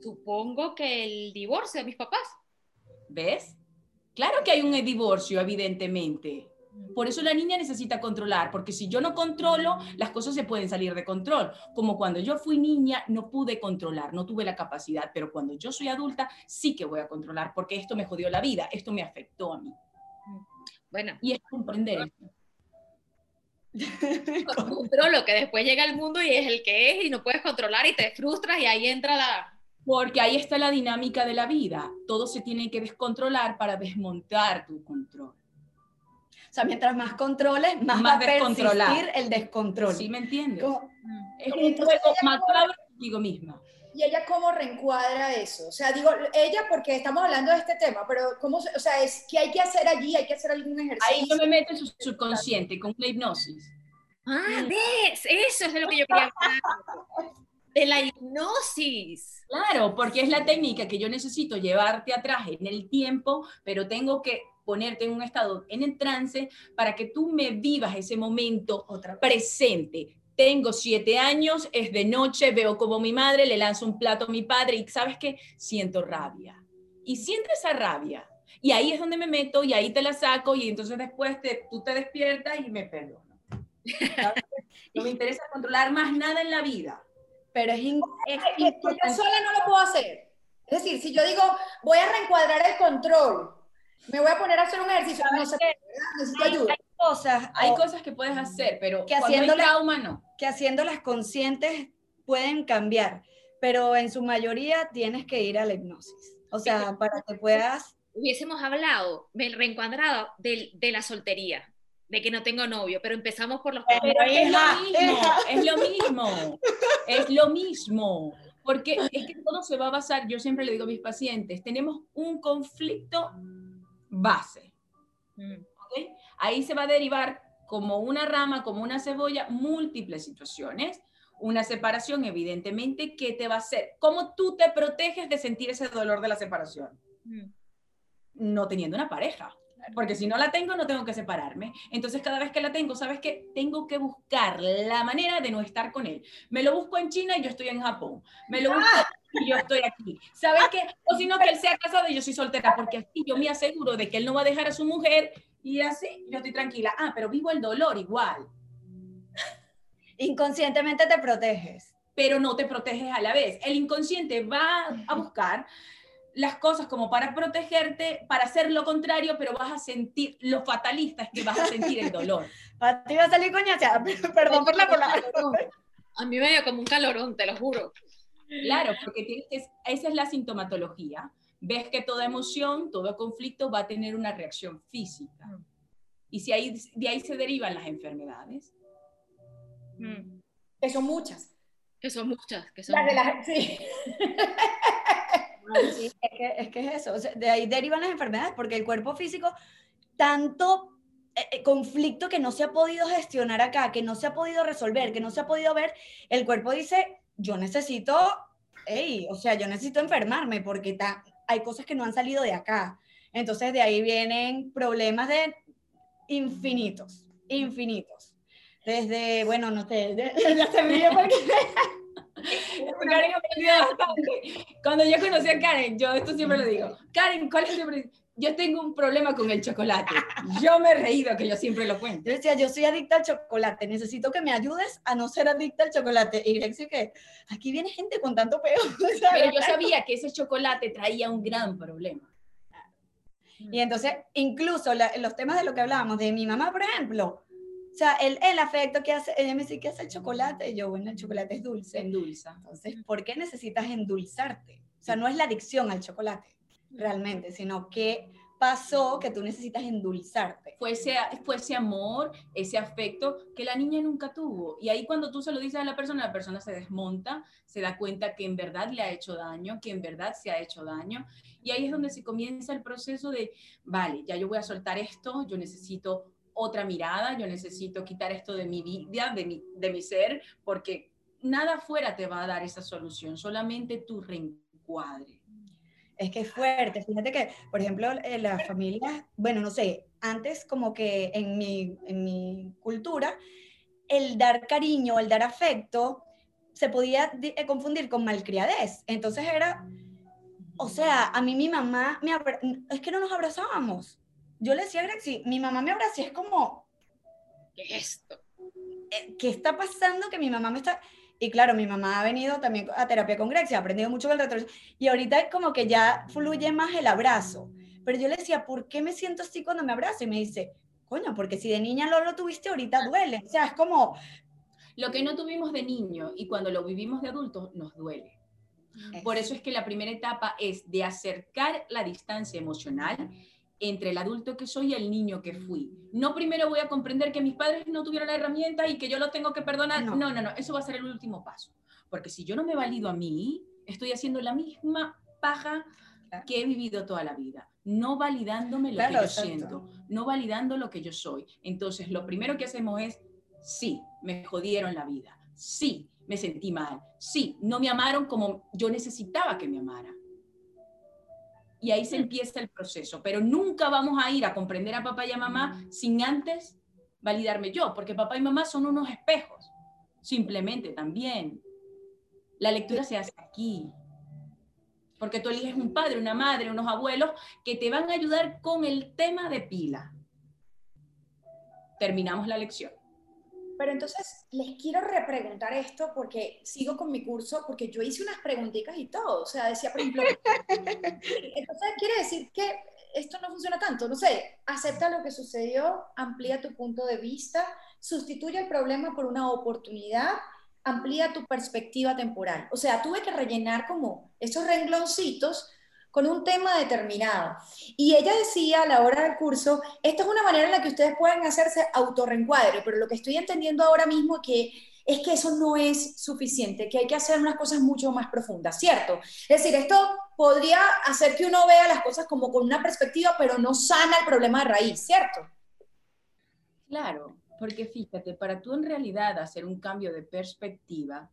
supongo que el divorcio de mis papás. ¿Ves? Claro que hay un divorcio, evidentemente. Por eso la niña necesita controlar, porque si yo no controlo, las cosas se pueden salir de control. Como cuando yo fui niña, no pude controlar, no tuve la capacidad, pero cuando yo soy adulta, sí que voy a controlar, porque esto me jodió la vida, esto me afectó a mí. Bueno. Y es comprender esto. Controlo, que después llega el mundo y es el que es y no puedes controlar y te frustras y ahí entra la... Porque ahí está la dinámica de la vida. Todo se tiene que descontrolar para desmontar tu control. O sea, mientras más controles, más, va a persistir el descontrol. ¿Sí me entiendes? es un juego más claro contigo misma. ¿Y ella cómo reencuadra eso? O sea, digo, ella porque estamos hablando de este tema, pero ¿cómo, o sea, es que hay que hacer allí? ¿Hay que hacer algún ejercicio? Ahí yo me meto en su subconsciente con la hipnosis. Ah, ¿ves? Eso es de lo que yo quería hablar. De la hipnosis. Claro, porque es la técnica que yo necesito llevarte atrás en el tiempo, pero tengo que ponerte en un estado en el trance para que tú me vivas ese momento presente. Tengo siete años, es de noche, veo como mi madre le lanza un plato a mi padre y sabes qué, siento rabia. Y siento esa rabia. Y ahí es donde me meto y ahí te la saco y entonces después te, tú te despiertas y me perdono. No me interesa controlar más nada en la vida. Pero es, es, yo sola no lo puedo hacer. Es decir, si yo digo, voy a reencuadrar el control, me voy a poner a hacer un ejercicio, no sé, necesito ayuda. Hay cosas, hay cosas que puedes hacer, pero que haciéndolas, no. Que haciéndolas conscientes pueden cambiar, pero en su mayoría tienes que ir a la hipnosis. O sea, para que puedas... Hubiésemos hablado, me reencuadrado de, de la soltería, de que no tengo novio, pero empezamos por los... Pero es, lo mismo, es lo mismo, es lo mismo. Porque es que todo se va a basar, yo siempre le digo a mis pacientes, tenemos un conflicto base. Mm. Ahí se va a derivar como una rama, como una cebolla, múltiples situaciones. Una separación, evidentemente, ¿qué te va a hacer? ¿Cómo tú te proteges de sentir ese dolor de la separación? Mm. No teniendo una pareja. Porque si no la tengo, no tengo que separarme. Entonces, cada vez que la tengo, ¿sabes qué? Tengo que buscar la manera de no estar con él. Me lo busco en China y yo estoy en Japón. Me lo busco y yo estoy aquí. ¿Sabes qué? O si no, que él sea casado y yo soy soltera, porque así yo me aseguro de que él no va a dejar a su mujer y así yo estoy tranquila. Ah, pero vivo el dolor igual. Inconscientemente te proteges. Pero no te proteges a la vez. El inconsciente va a buscar las cosas como para protegerte, para hacer lo contrario, pero vas a sentir, lo fatalista es que vas a sentir el dolor. A ti va a salir coñacha, perdón por la palabra. A mí me dio como un calorón, te lo juro. Claro, porque esa es la sintomatología. Ves que toda emoción, todo conflicto va a tener una reacción física. Mm. Y si de ahí se derivan las enfermedades. Mm. Que son muchas. Que son muchas, que son sí. es, que, es, que, es eso, de ahí derivan las enfermedades, porque el cuerpo físico, tanto eh, eh, conflicto que no se ha podido gestionar acá, que no se ha podido resolver, que no se ha podido ver, el cuerpo dice, yo necesito, hey, o sea, yo necesito enfermarme porque hay cosas que no han salido de acá. Entonces de ahí vienen problemas de infinitos, infinitos. Desde, bueno, no sé, ya se porque... Karen Cuando yo conocí a Karen, yo esto siempre lo digo, Karen, ¿cuál es yo tengo un problema con el chocolate. Yo me he reído, que yo siempre lo cuento. Yo decía, yo soy adicta al chocolate, necesito que me ayudes a no ser adicta al chocolate. Y Grexi que aquí viene gente con tanto peo. Pero yo sabía que ese chocolate traía un gran problema. Y entonces, incluso los temas de lo que hablábamos, de mi mamá, por ejemplo, sea, el, el afecto que hace, ella me dice, ¿qué hace el chocolate? Y yo, bueno, el chocolate es dulce. Endulza. Entonces, ¿por qué necesitas endulzarte? O sea, no es la adicción al chocolate realmente, sino qué pasó que tú necesitas endulzarte. Fue ese, fue ese amor, ese afecto que la niña nunca tuvo. Y ahí cuando tú se lo dices a la persona, la persona se desmonta, se da cuenta que en verdad le ha hecho daño, que en verdad se ha hecho daño. Y ahí es donde se comienza el proceso de, vale, ya yo voy a soltar esto, yo necesito otra mirada, yo necesito quitar esto de mi vida, de mi, de mi ser, porque nada fuera te va a dar esa solución, solamente tu reencuadre es que es fuerte. Fíjate que, por ejemplo, en las familias, bueno, no sé, antes como que en mi, en mi cultura, el dar cariño, el dar afecto, se podía eh, confundir con malcriadez. Entonces era, o sea, a mí mi mamá, me es que no nos abrazábamos. Yo le decía a Grexi, mi mamá me abraza y es como, ¿qué es esto? Eh, ¿Qué está pasando? Que mi mamá me está... Y claro, mi mamá ha venido también a terapia con Grexia, ha aprendido mucho del retroceso. Y ahorita como que ya fluye más el abrazo. Pero yo le decía, ¿por qué me siento así cuando me abrazo? Y me dice, coño, porque si de niña no lo tuviste, ahorita duele. O sea, es como... Lo que no tuvimos de niño y cuando lo vivimos de adultos nos duele. Por eso es que la primera etapa es de acercar la distancia emocional entre el adulto que soy y el niño que fui. No primero voy a comprender que mis padres no tuvieron la herramienta y que yo lo tengo que perdonar. No, no, no, eso va a ser el último paso. Porque si yo no me valido a mí, estoy haciendo la misma paja que he vivido toda la vida, no validándome lo que yo siento, no validando lo que yo soy. Entonces, lo primero que hacemos es, sí, me jodieron la vida, sí, me sentí mal, sí, no me amaron como yo necesitaba que me amaran y ahí se empieza el proceso. Pero nunca vamos a ir a comprender a papá y a mamá mm. sin antes validarme yo, porque papá y mamá son unos espejos, simplemente también. La lectura se hace aquí, porque tú eliges un padre, una madre, unos abuelos que te van a ayudar con el tema de pila. Terminamos la lección. Pero entonces les quiero repreguntar esto porque sigo con mi curso, porque yo hice unas preguntitas y todo. O sea, decía, por ejemplo, entonces quiere decir que esto no funciona tanto. No sé, acepta lo que sucedió, amplía tu punto de vista, sustituye el problema por una oportunidad, amplía tu perspectiva temporal. O sea, tuve que rellenar como esos rengloncitos con un tema determinado. Y ella decía a la hora del curso, esta es una manera en la que ustedes pueden hacerse autorreencuadre, pero lo que estoy entendiendo ahora mismo que es que eso no es suficiente, que hay que hacer unas cosas mucho más profundas, ¿cierto? Es decir, esto podría hacer que uno vea las cosas como con una perspectiva, pero no sana el problema de raíz, ¿cierto? Claro, porque fíjate, para tú en realidad hacer un cambio de perspectiva,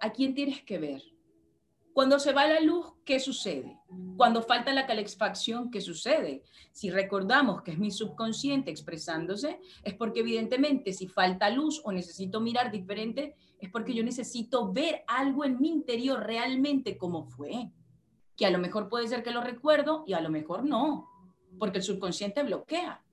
¿a quién tienes que ver? Cuando se va la luz, ¿qué sucede? Cuando falta la calefacción, ¿qué sucede? Si recordamos que es mi subconsciente expresándose, es porque evidentemente si falta luz o necesito mirar diferente, es porque yo necesito ver algo en mi interior realmente como fue. Que a lo mejor puede ser que lo recuerdo y a lo mejor no, porque el subconsciente bloquea.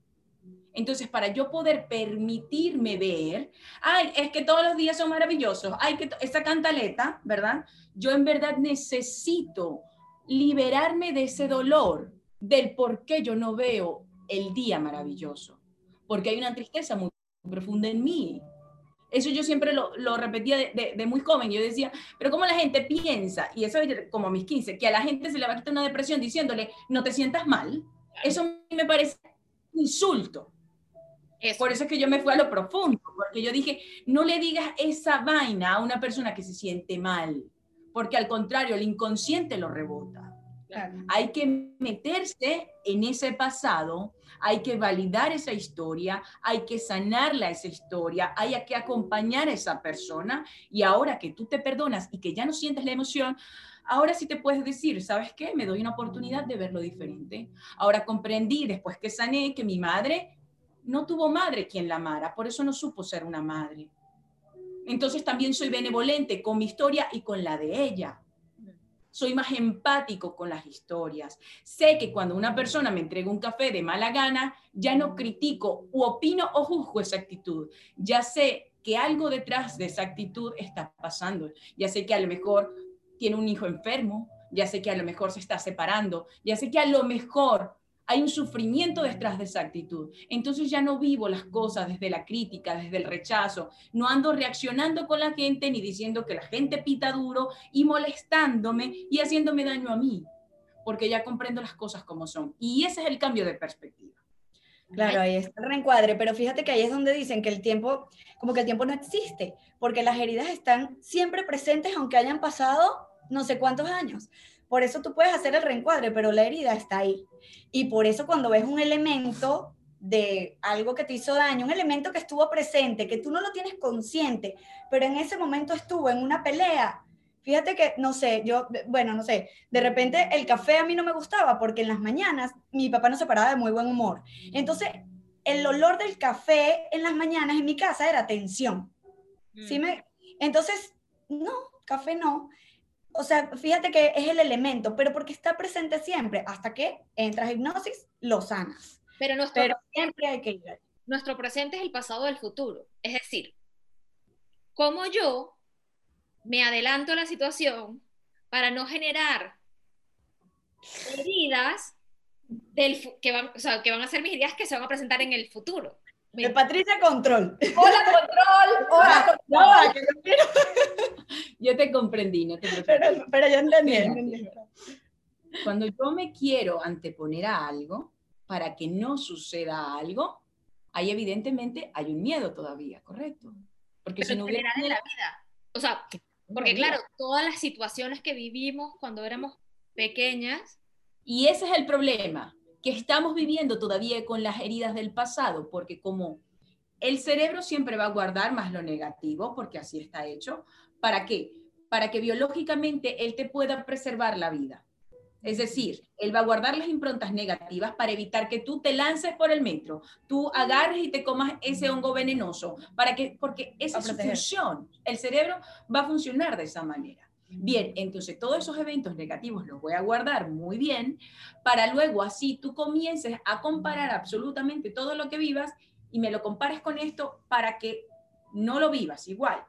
Entonces, para yo poder permitirme ver, ay, es que todos los días son maravillosos, ay, que esa cantaleta, ¿verdad? Yo en verdad necesito liberarme de ese dolor, del por qué yo no veo el día maravilloso, porque hay una tristeza muy profunda en mí. Eso yo siempre lo, repetía de, muy joven. Yo decía, pero ¿cómo la gente piensa? Y eso como a mis 15, que a la gente se le va a quitar una depresión diciéndole, no te sientas mal. Eso me parece insulto. Por eso es que yo me fui a lo profundo, porque yo dije, no le digas esa vaina a una persona que se siente mal, porque al contrario, el inconsciente lo rebota. Hay que meterse en ese pasado, hay que validar esa historia, hay que sanarla esa historia, hay que acompañar a esa persona y ahora que tú te perdonas y que ya no sientes la emoción, ahora sí te puedes decir, ¿sabes qué? Me doy una oportunidad de verlo diferente. Ahora comprendí después que sané que mi madre no tuvo madre quien la amara, por eso no supo ser una madre. Entonces también soy benevolente con mi historia y con la de ella. Soy más empático con las historias. Sé que cuando una persona me entrega un café de mala gana, ya no critico u opino o juzgo esa actitud. Ya sé que algo detrás de esa actitud está pasando. Ya sé que a lo mejor tiene un hijo enfermo, ya sé que a lo mejor se está separando, ya sé que a lo mejor hay un sufrimiento detrás de esa actitud. Entonces ya no vivo las cosas desde la crítica, desde el rechazo, no ando reaccionando con la gente ni diciendo que la gente pita duro y molestándome y haciéndome daño a mí, porque ya comprendo las cosas como son. Y ese es el cambio de perspectiva. Claro, ahí está el reencuadre, pero fíjate que ahí es donde dicen que el tiempo, como que el tiempo no existe, porque las heridas están siempre presentes aunque hayan pasado no sé cuántos años. Por eso tú puedes hacer el reencuadre, pero la herida está ahí. Y por eso cuando ves un elemento de algo que te hizo daño, un elemento que estuvo presente, que tú no lo tienes consciente, pero en ese momento estuvo en una pelea. Fíjate que, no sé, yo, bueno, no sé, de repente el café a mí no me gustaba porque en las mañanas mi papá no se paraba de muy buen humor. Entonces, el olor del café en las mañanas en mi casa era tensión. ¿Sí mm. me? Entonces, no, café no o sea, fíjate que es el elemento, pero porque está presente siempre, hasta que entras a hipnosis, lo sanas. Pero, nuestro, siempre hay que ir. Nuestro presente es el pasado del futuro. Es decir, como yo me adelanto a la situación para no generar heridas del, que, van, o sea, que van a ser mis heridas que se van a presentar en el futuro. De Patricia Control. Hola, Control. Hola, Control. yo te comprendí, no te Pero, pero yo entendí. Cuando yo me quiero anteponer a algo para que no suceda algo, ahí evidentemente hay un miedo todavía, ¿correcto? Porque si no hubiera... en la vida. O sea, porque claro, todas las situaciones que vivimos cuando éramos pequeñas. Y ese es el problema que estamos viviendo todavía con las heridas del pasado, porque como el cerebro siempre va a guardar más lo negativo, porque así está hecho, ¿para qué? Para que biológicamente él te pueda preservar la vida. Es decir, él va a guardar las improntas negativas para evitar que tú te lances por el metro, tú agarres y te comas ese hongo venenoso, para que, porque esa es su función. El cerebro va a funcionar de esa manera. Bien, entonces todos esos eventos negativos los voy a guardar muy bien para luego así tú comiences a comparar absolutamente todo lo que vivas y me lo compares con esto para que no lo vivas igual,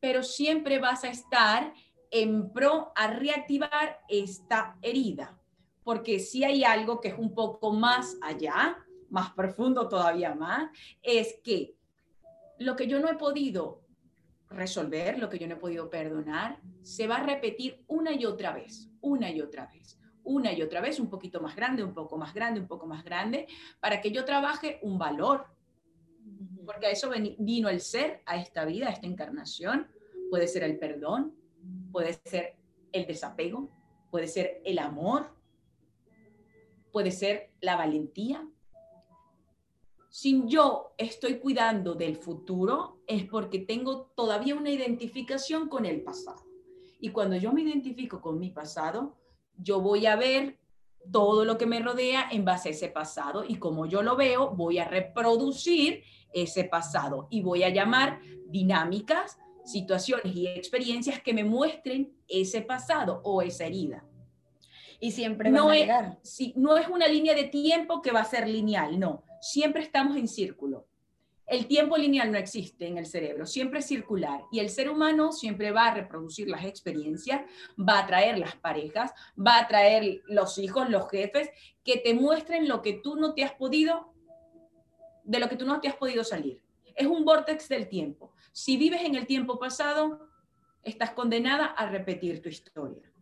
pero siempre vas a estar en pro a reactivar esta herida, porque si hay algo que es un poco más allá, más profundo todavía más, es que lo que yo no he podido resolver, lo que yo no he podido perdonar, se va a repetir una y otra vez, una y otra vez, una y otra vez, un poquito más grande, un poco más grande, un poco más grande, para que yo trabaje un valor. Porque a eso vino el ser, a esta vida, a esta encarnación. Puede ser el perdón, puede ser el desapego, puede ser el amor, puede ser la valentía, si yo estoy cuidando del futuro, es porque tengo todavía una identificación con el pasado. Y cuando yo me identifico con mi pasado, yo voy a ver todo lo que me rodea en base a ese pasado y como yo lo veo, voy a reproducir ese pasado y voy a llamar dinámicas, situaciones y experiencias que me muestren ese pasado o esa herida. Y siempre no a llegar. Es, no es una línea de tiempo que va a ser lineal, no siempre estamos en círculo. El tiempo lineal no existe en el cerebro, siempre es circular. Y el ser humano siempre va a reproducir las experiencias, va a traer las parejas, va a traer los hijos, los jefes, que te muestren lo que tú no te has podido, de lo que tú no te has podido salir. Es un vortex del tiempo. Si vives en el tiempo pasado, estás condenada a repetir tu historia.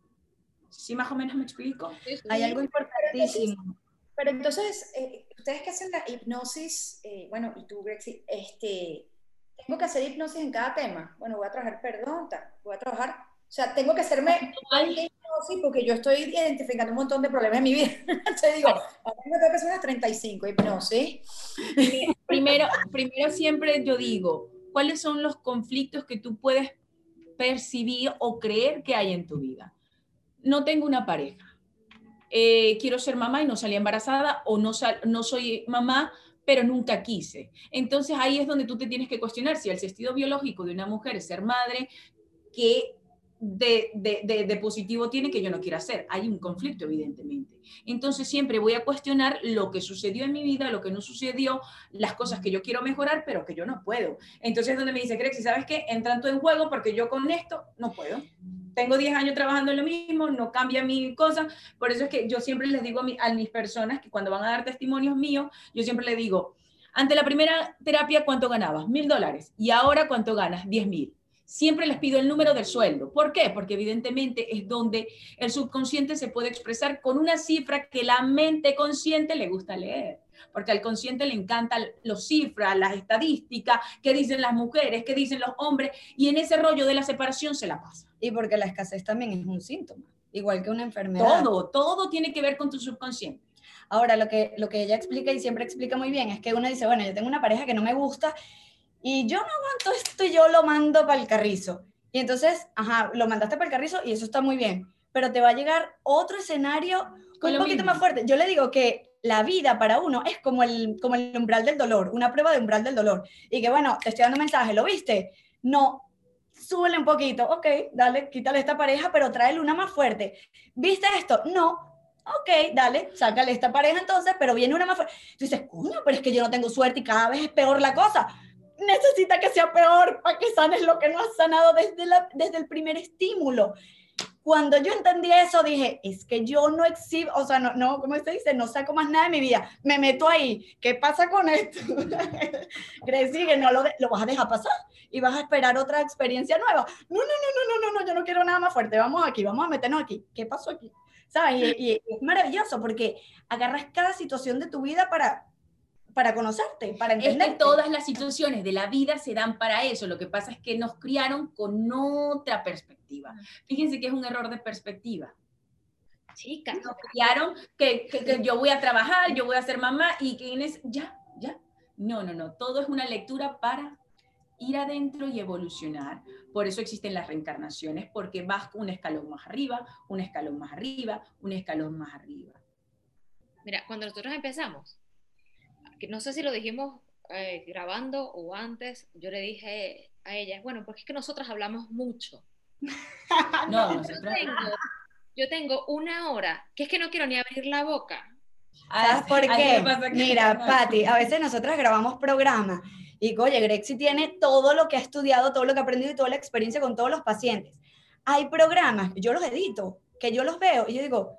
¿Sí más o menos me explico? Hay algo importantísimo Pero entonces, eh, ustedes que hacen la hipnosis, eh, bueno, y tú, Grexi, este, tengo que hacer hipnosis en cada tema. Bueno, voy a trabajar, perdón, voy a trabajar, o sea, tengo que hacerme hipnosis porque yo estoy identificando un montón de problemas en mi vida. Te digo, ahora me tengo que hacer unas 35 hipnosis. Primero, primero siempre yo digo, ¿cuáles son los conflictos que tú puedes percibir o creer que hay en tu vida? No tengo una pareja. Eh, quiero ser mamá y no salí embarazada o no, no soy mamá pero nunca quise. Entonces ahí es donde tú te tienes que cuestionar si el sentido biológico de una mujer es ser madre, que de, de, positivo tiene que yo no quiera hacer. Hay un conflicto, evidentemente. Entonces siempre voy a cuestionar lo que sucedió en mi vida, lo que no sucedió, las cosas que yo quiero mejorar, pero que yo no puedo. Entonces es donde me dice, Grexi, ¿sabes qué? Entra en juego porque yo con esto no puedo. Tengo 10 años trabajando en lo mismo, no cambia mi cosa. Por eso es que yo siempre les digo a, mis personas que cuando van a dar testimonios míos, yo siempre les digo, ante la primera terapia, ¿cuánto ganabas? Mil dólares. Y ahora, ¿cuánto ganas? Diez mil siempre les pido el número del sueldo. ¿Por qué? Porque evidentemente es donde el subconsciente se puede expresar con una cifra que la mente consciente le gusta leer. Porque al consciente le encantan los cifras, las estadísticas, qué dicen las mujeres, qué dicen los hombres, y en ese rollo de la separación se la pasa. Y porque la escasez también es un síntoma, igual que una enfermedad. Todo, todo tiene que ver con tu subconsciente. Ahora, lo que, lo que ella explica y siempre explica muy bien es que uno dice, bueno, yo tengo una pareja que no me gusta y yo no aguanto esto y yo lo mando para el carrizo. Y entonces, ajá, lo mandaste para el carrizo y eso está muy bien, pero te va a llegar otro escenario un poquito más fuerte. Yo le digo que la vida para uno es como el, como el umbral del dolor, una prueba de umbral del dolor. Y que bueno, te estoy dando mensaje, ¿lo viste? No, súbele un poquito, ok, dale, quítale esta pareja, pero tráele una más fuerte. ¿Viste esto? No, ok, dale, sácale esta pareja entonces, pero viene una más fuerte. Tú dices, coño, pero es que yo no tengo suerte y cada vez es peor la cosa necesita que sea peor para que sanes lo que no has sanado desde, la, desde el primer estímulo. Cuando yo entendí eso, dije, es que yo no exhibo, o sea, no, no, ¿cómo se dice? No saco más nada de mi vida. Me meto ahí. ¿Qué pasa con esto? ¿Crees que no lo, lo vas a dejar pasar y vas a esperar otra experiencia nueva? No, no, no, no, no, no, no, yo no quiero nada más fuerte. Vamos aquí, vamos a meternos aquí. ¿Qué pasó aquí? ¿Sabes? y es maravilloso porque agarras cada situación de tu vida para para conocerte, para entender. Es que todas las situaciones de la vida se dan para eso. Lo que pasa es que nos criaron con otra perspectiva. Fíjense que es un error de perspectiva. Chicas. Nos criaron que, que, yo voy a trabajar, yo voy a ser mamá y que es, ya, ya. No, no, no. Todo es una lectura para ir adentro y evolucionar. Por eso existen las reencarnaciones, porque vas un escalón más arriba, un escalón más arriba, un escalón más arriba. Mira, cuando nosotros empezamos, no sé si lo dijimos eh, grabando o antes, yo le dije a ella, bueno, porque es que nosotras hablamos mucho. no, yo, tengo, yo tengo una hora, que es que no quiero ni abrir la boca. ¿Sabes por qué? Mira, Patti, a veces nosotras grabamos programas y, oye, Grexi tiene todo lo que ha estudiado, todo lo que ha aprendido y toda la experiencia con todos los pacientes. Hay programas, yo los edito, que yo los veo y yo digo,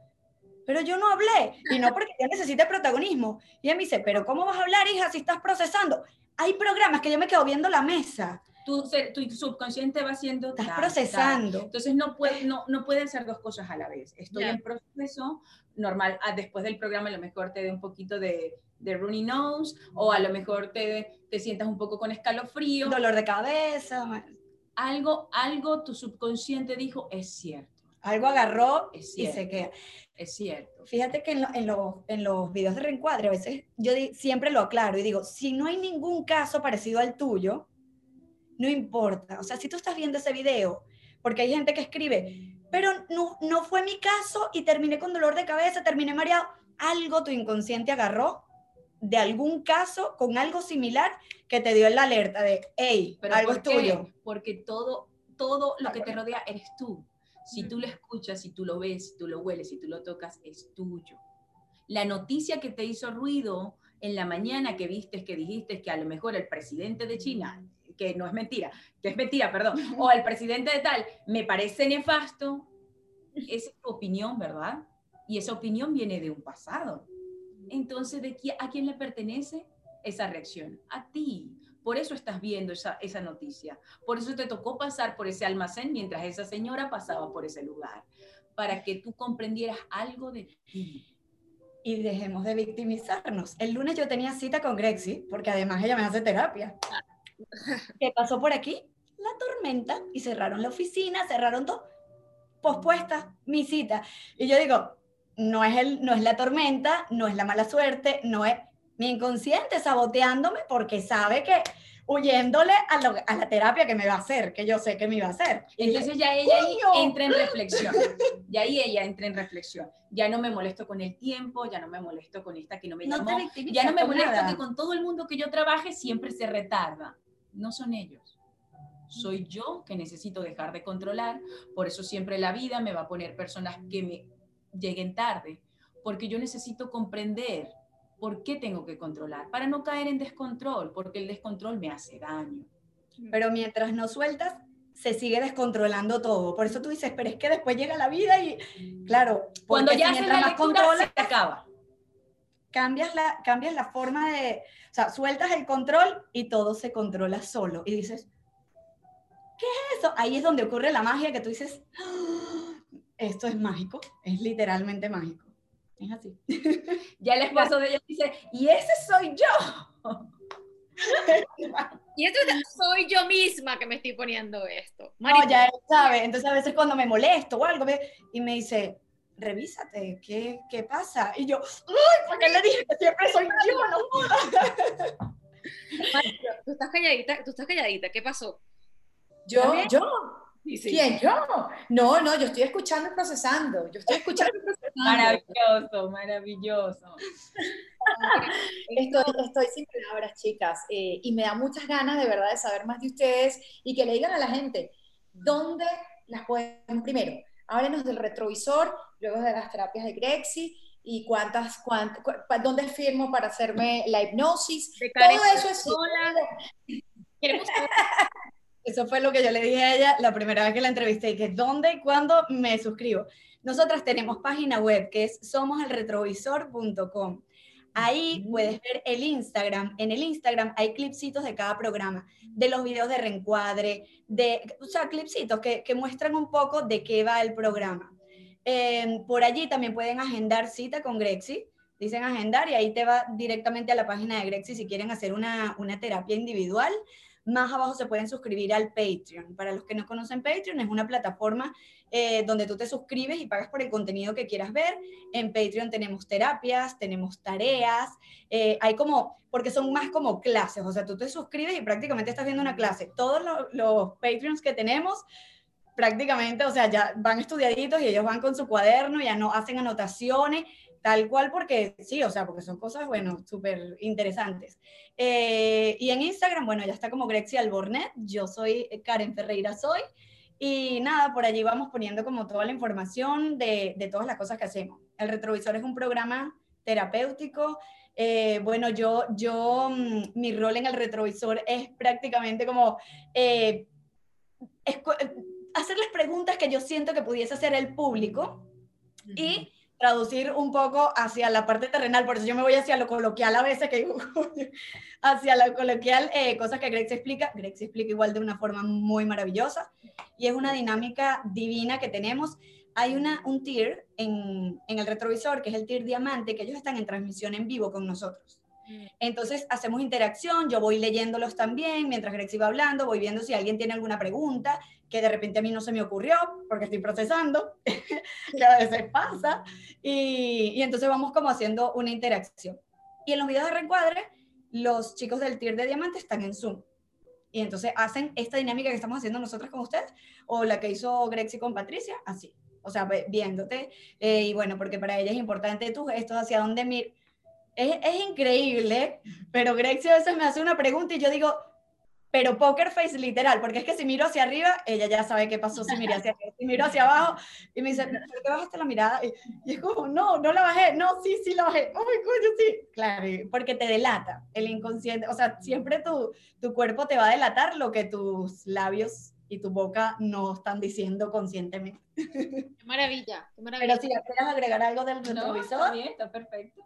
pero yo no hablé, y no porque yo necesite protagonismo. Y ella me dice, pero ¿cómo vas a hablar, hija, si estás procesando? Hay programas que yo me quedo viendo la mesa. Tu, tu subconsciente va haciendo... Estás procesando. Entonces no, puede, no, no pueden ser dos cosas a la vez. Estoy en proceso, normal, ah, después del programa a lo mejor te dé un poquito de, de runny nose, o a lo mejor te, te sientas un poco con escalofrío. Dolor de cabeza. Algo, algo tu subconsciente dijo es cierto. Algo agarró y se queda. Es cierto. Fíjate que en, en, en, los videos de reencuadre a veces yo siempre lo aclaro y digo, si no hay ningún caso parecido al tuyo, no importa. O sea, si tú estás viendo ese video, porque hay gente que escribe, pero no, no fue mi caso y terminé con dolor de cabeza, terminé mareado, algo tu inconsciente agarró de algún caso con algo similar que te dio la alerta de, hey, pero algo es tuyo. Porque todo, todo lo que te rodea eres tú. Si tú lo escuchas, si tú lo ves, si tú lo hueles, si tú lo tocas, es tuyo. La noticia que te hizo ruido en la mañana que viste, que dijiste que a lo mejor el presidente de China, que no es mentira, que es mentira, perdón, o el presidente de tal, me parece nefasto, es tu opinión, ¿verdad? Y esa opinión viene de un pasado. Entonces, ¿de ¿a quién le pertenece esa reacción? A ti. Por eso estás viendo esa, esa noticia. Por eso te tocó pasar por ese almacén mientras esa señora pasaba por ese lugar, para que tú comprendieras algo de ti. y dejemos de victimizarnos. El lunes yo tenía cita con Grexi, porque además ella me hace terapia. ¿Qué pasó por aquí? La tormenta y cerraron la oficina, cerraron todo. Pospuesta mi cita. Y yo digo, no es, el, no es la tormenta, no es la mala suerte, no es mi inconsciente saboteándome porque sabe que huyéndole a, la terapia que me va a hacer, que yo sé que me iba a hacer. Entonces ya ella entra en reflexión, ya ahí ella entra en reflexión. Ya no me molesto con el tiempo, ya no me molesto con esta que no me llamó, ya no me molesto que con todo el mundo que yo trabaje siempre se retarda. No son ellos. Soy yo que necesito dejar de controlar, por eso siempre la vida me va a poner personas que me lleguen tarde, porque yo necesito comprender ¿Por qué tengo que controlar? Para no caer en descontrol, porque el descontrol me hace daño. Pero mientras no sueltas, se sigue descontrolando todo. Por eso tú dices, pero es que después llega la vida y, claro, cuando ya haces la lectura, se acaba. Cambias la, cambias la forma de, o sea, sueltas el control y todo se controla solo. Y dices, ¿qué es eso? Ahí es donde ocurre la magia que tú dices, ¡Ah! esto es mágico, es literalmente mágico. Es así. ya el esposo de ella dice, y ese soy yo. y esto soy yo misma que me estoy poniendo esto. No, ya él sabe. Entonces a veces cuando me molesto o algo, y me dice, revísate, ¿qué, qué pasa? Y yo, ¡ay! Porque le dije que siempre soy yo, no tú estás calladita, tú estás calladita, ¿qué pasó? Yo, yo, ¿Quién? ¿Yo? No, no, yo estoy escuchando y procesando. Yo estoy escuchando y procesando. Maravilloso, maravilloso. estoy, estoy sin palabras, chicas. Eh, y me da muchas ganas de verdad de saber más de ustedes y que le digan a la gente dónde las pueden. Primero, háblenos del retrovisor, luego de las terapias de Grexi y cuántas, cuántas, dónde firmo para hacerme la hipnosis. Todo eso es. Queremos eso fue lo que yo le dije a ella la primera vez que la entrevisté, y que dónde y cuándo me suscribo. Nosotras tenemos página web que es somoselretrovisor.com. Ahí puedes ver el Instagram. En el Instagram hay clipsitos de cada programa, de los videos de reencuadre, de, o sea, clipsitos que, que muestran un poco de qué va el programa. Em, por allí también pueden agendar cita con Grexi. Dicen agendar y ahí te va directamente a la página de Grexi si quieren hacer una, una terapia individual más abajo se pueden suscribir al Patreon. Para los que no conocen Patreon, es una plataforma eh, donde tú te suscribes y pagas por el contenido que quieras ver. En Patreon tenemos terapias, tenemos tareas, eh, hay como, porque son más como clases, o sea, tú te suscribes y prácticamente estás viendo una clase. Todos los, los Patreons que tenemos prácticamente, o sea, ya van estudiaditos y ellos van con su cuaderno, ya no hacen anotaciones, tal cual porque sí, o sea, porque son cosas, bueno, súper interesantes. Eh, y en Instagram, bueno, ya está como Grexi Albornet, yo soy Karen Ferreira Soy, y nada, por allí vamos poniendo como toda la información de, todas las cosas que hacemos. El retrovisor es un programa terapéutico. Eh, bueno, yo, yo, mm, mi rol en el retrovisor es prácticamente como eh, hacerles preguntas que yo siento que pudiese hacer el público y traducir un poco hacia la parte terrenal, por eso yo me voy hacia lo coloquial a veces, que hacia lo coloquial, eh, cosas que Greg se explica, Greg se explica igual de una forma muy maravillosa, y es una dinámica divina que tenemos. Hay una, un tier en, en el retrovisor, que es el tier diamante, que ellos están en transmisión en vivo con nosotros. Entonces hacemos interacción, yo voy leyéndolos también, mientras Greg va hablando, voy viendo si alguien tiene alguna pregunta, que de repente a mí no se me ocurrió porque estoy procesando, que a veces pasa, y, entonces vamos como haciendo una interacción. Y en los videos de reencuadre, los chicos del tier de diamante están en Zoom. Y entonces hacen esta dinámica que estamos haciendo nosotros con ustedes, o la que hizo Grexi con Patricia, así. O sea, viéndote. Eh, y bueno, porque para ella es importante tú gestos hacia dónde mir. Es, es increíble, pero Grexi a veces me hace una pregunta y yo digo, pero poker face literal, porque es que si miro hacia arriba, ella ya sabe qué pasó si miré hacia si miro hacia abajo, y me dice, ¿por qué bajaste la mirada? Y, es como, no, no la bajé, no, sí, sí la bajé, ¡ay, coño, sí! Claro, porque te delata el inconsciente, o sea, siempre tu, tu cuerpo te va a delatar lo que tus labios y tu boca no están diciendo conscientemente. Qué maravilla, qué maravilla. Pero si quieres agregar algo del retrovisor. No, está bien, está perfecto.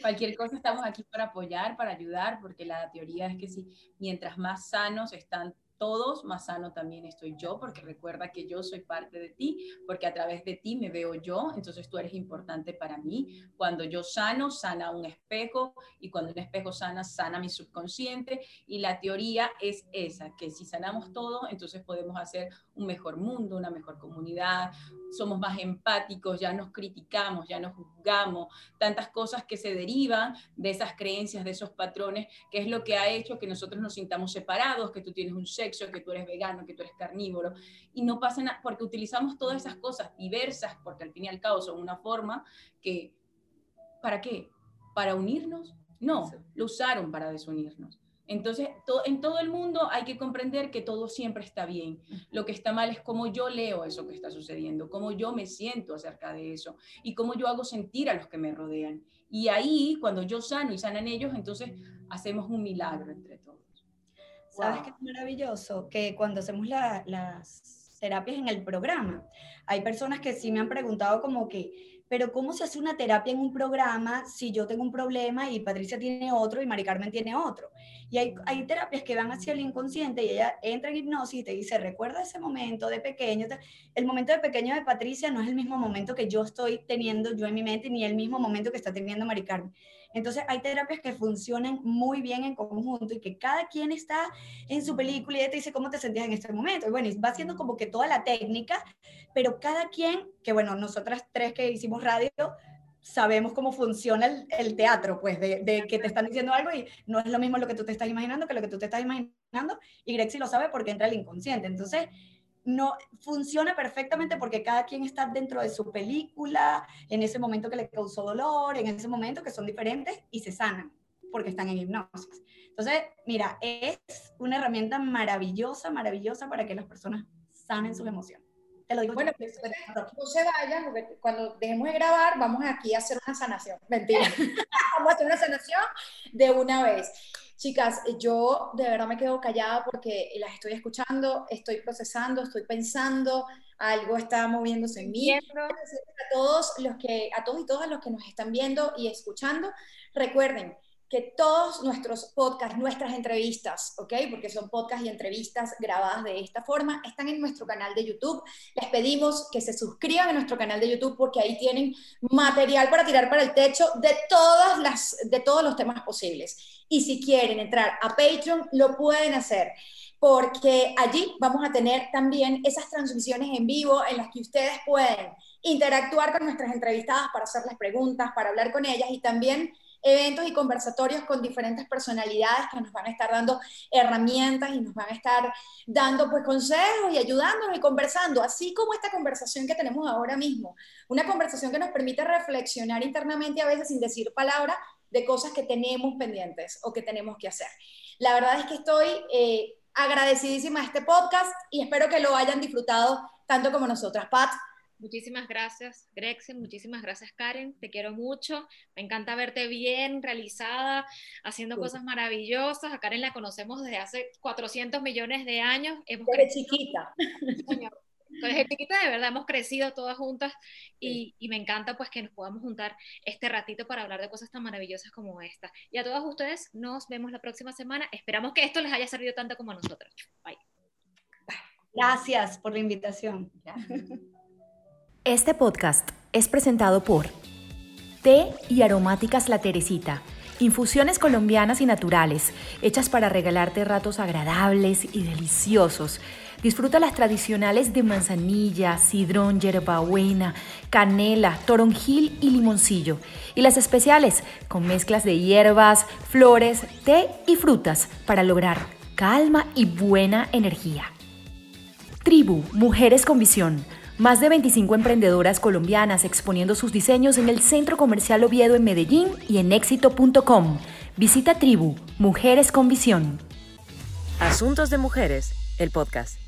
Cualquier cosa estamos aquí para apoyar, para ayudar, porque la teoría es que si mientras más sanos están todos, más sano también estoy yo, porque recuerda que yo soy parte de ti, porque a través de ti me veo yo, entonces tú eres importante para mí. Cuando yo sano, sana un espejo, y cuando un espejo sana, sana mi subconsciente, y la teoría es esa, que si sanamos todo, entonces podemos hacer un mejor mundo, una mejor comunidad, somos más empáticos, ya nos criticamos, ya nos juzgamos, tantas cosas que se derivan de esas creencias, de esos patrones, que es lo que ha hecho que nosotros nos sintamos separados, que tú tienes un sexo, que tú eres vegano, que tú eres carnívoro, y no pasa nada, porque utilizamos todas esas cosas diversas, porque al fin y al cabo son una forma que, ¿para qué? ¿Para unirnos? No, lo usaron para desunirnos. Entonces, en todo el mundo hay que comprender que todo siempre está bien. Lo que está mal es cómo yo leo eso que está sucediendo, cómo yo me siento acerca de eso y cómo yo hago sentir a los que me rodean. Y ahí, cuando yo sano y sanan ellos, entonces hacemos un milagro entre todos. ¿Sabes qué es maravilloso? Que cuando hacemos las terapias en el programa, hay personas que sí me han preguntado como que, pero ¿cómo se hace una terapia en un programa si yo tengo un problema y Patricia tiene otro y Mari Carmen tiene otro? Y hay, hay terapias que van hacia el inconsciente y ella entra en hipnosis y te dice, recuerda ese momento de pequeño. El momento de pequeño de Patricia no es el mismo momento que yo estoy teniendo yo en mi mente ni el mismo momento que está teniendo Mari Carmen. Entonces hay terapias que funcionan muy bien en conjunto y que cada quien está en su película y te dice cómo te sentías en este momento. Y bueno, va haciendo como que toda la técnica, pero cada quien, que bueno, nosotras tres que hicimos radio, sabemos cómo funciona el, teatro, pues, de, que te están diciendo algo y no es lo mismo lo que tú te estás imaginando que lo que tú te estás imaginando, y Grexi lo sabe porque entra el inconsciente. Entonces, no funciona perfectamente porque cada quien está dentro de su película, en ese momento que le causó dolor, en ese momento que son diferentes y se sanan porque están en hipnosis. Entonces, mira, es una herramienta maravillosa, maravillosa para que las personas sanen sus emociones. Te lo digo bueno, pues, no se vayan, porque cuando dejemos de grabar, vamos aquí a hacer una sanación. Mentira. vamos a hacer una sanación de una vez. Chicas, yo de verdad me quedo callada porque las estoy escuchando, estoy procesando, estoy pensando, algo está moviéndose en mí. A todos los que, a todos y todas los que nos están viendo y escuchando, recuerden, que todos nuestros podcasts, nuestras entrevistas, ¿ok? Porque son podcasts y entrevistas grabadas de esta forma, están en nuestro canal de YouTube. Les pedimos que se suscriban a nuestro canal de YouTube porque ahí tienen material para tirar para el techo de, todas las, de todos los temas posibles. Y si quieren entrar a Patreon, lo pueden hacer porque allí vamos a tener también esas transmisiones en vivo en las que ustedes pueden interactuar con nuestras entrevistadas para hacerles preguntas, para hablar con ellas y también eventos y conversatorios con diferentes personalidades que nos van a estar dando herramientas y nos van a estar dando pues consejos y ayudándonos y conversando, así como esta conversación que tenemos ahora mismo. Una conversación que nos permite reflexionar internamente a veces sin decir palabra de cosas que tenemos pendientes o que tenemos que hacer. La verdad es que estoy eh, agradecidísima a este podcast y espero que lo hayan disfrutado tanto como nosotras. Pat, Muchísimas gracias, Grexen. Muchísimas gracias, Karen. Te quiero mucho. Me encanta verte bien, realizada, haciendo cosas maravillosas. A Karen la conocemos desde hace 400 millones de años. Hemos desde chiquita. Desde chiquita, de verdad, hemos crecido todas juntas y, y, me encanta pues que nos podamos juntar este ratito para hablar de cosas tan maravillosas como esta. Y a todos ustedes, nos vemos la próxima semana. Esperamos que esto les haya servido tanto como a nosotros. Bye. Gracias por la invitación. Este podcast es presentado por Té y Aromáticas La Teresita, infusiones colombianas y naturales, hechas para regalarte ratos agradables y deliciosos. Disfruta las tradicionales de manzanilla, sidrón, hierbabuena, canela, toronjil y limoncillo. Y las especiales con mezclas de hierbas, flores, té y frutas para lograr calma y buena energía. Tribu, Mujeres con Visión más de 25 emprendedoras colombianas exponiendo sus diseños en el Centro Comercial Oviedo en Medellín y en éxito.com. Visita Tribu, Mujeres con Visión. Asuntos de Mujeres, el podcast.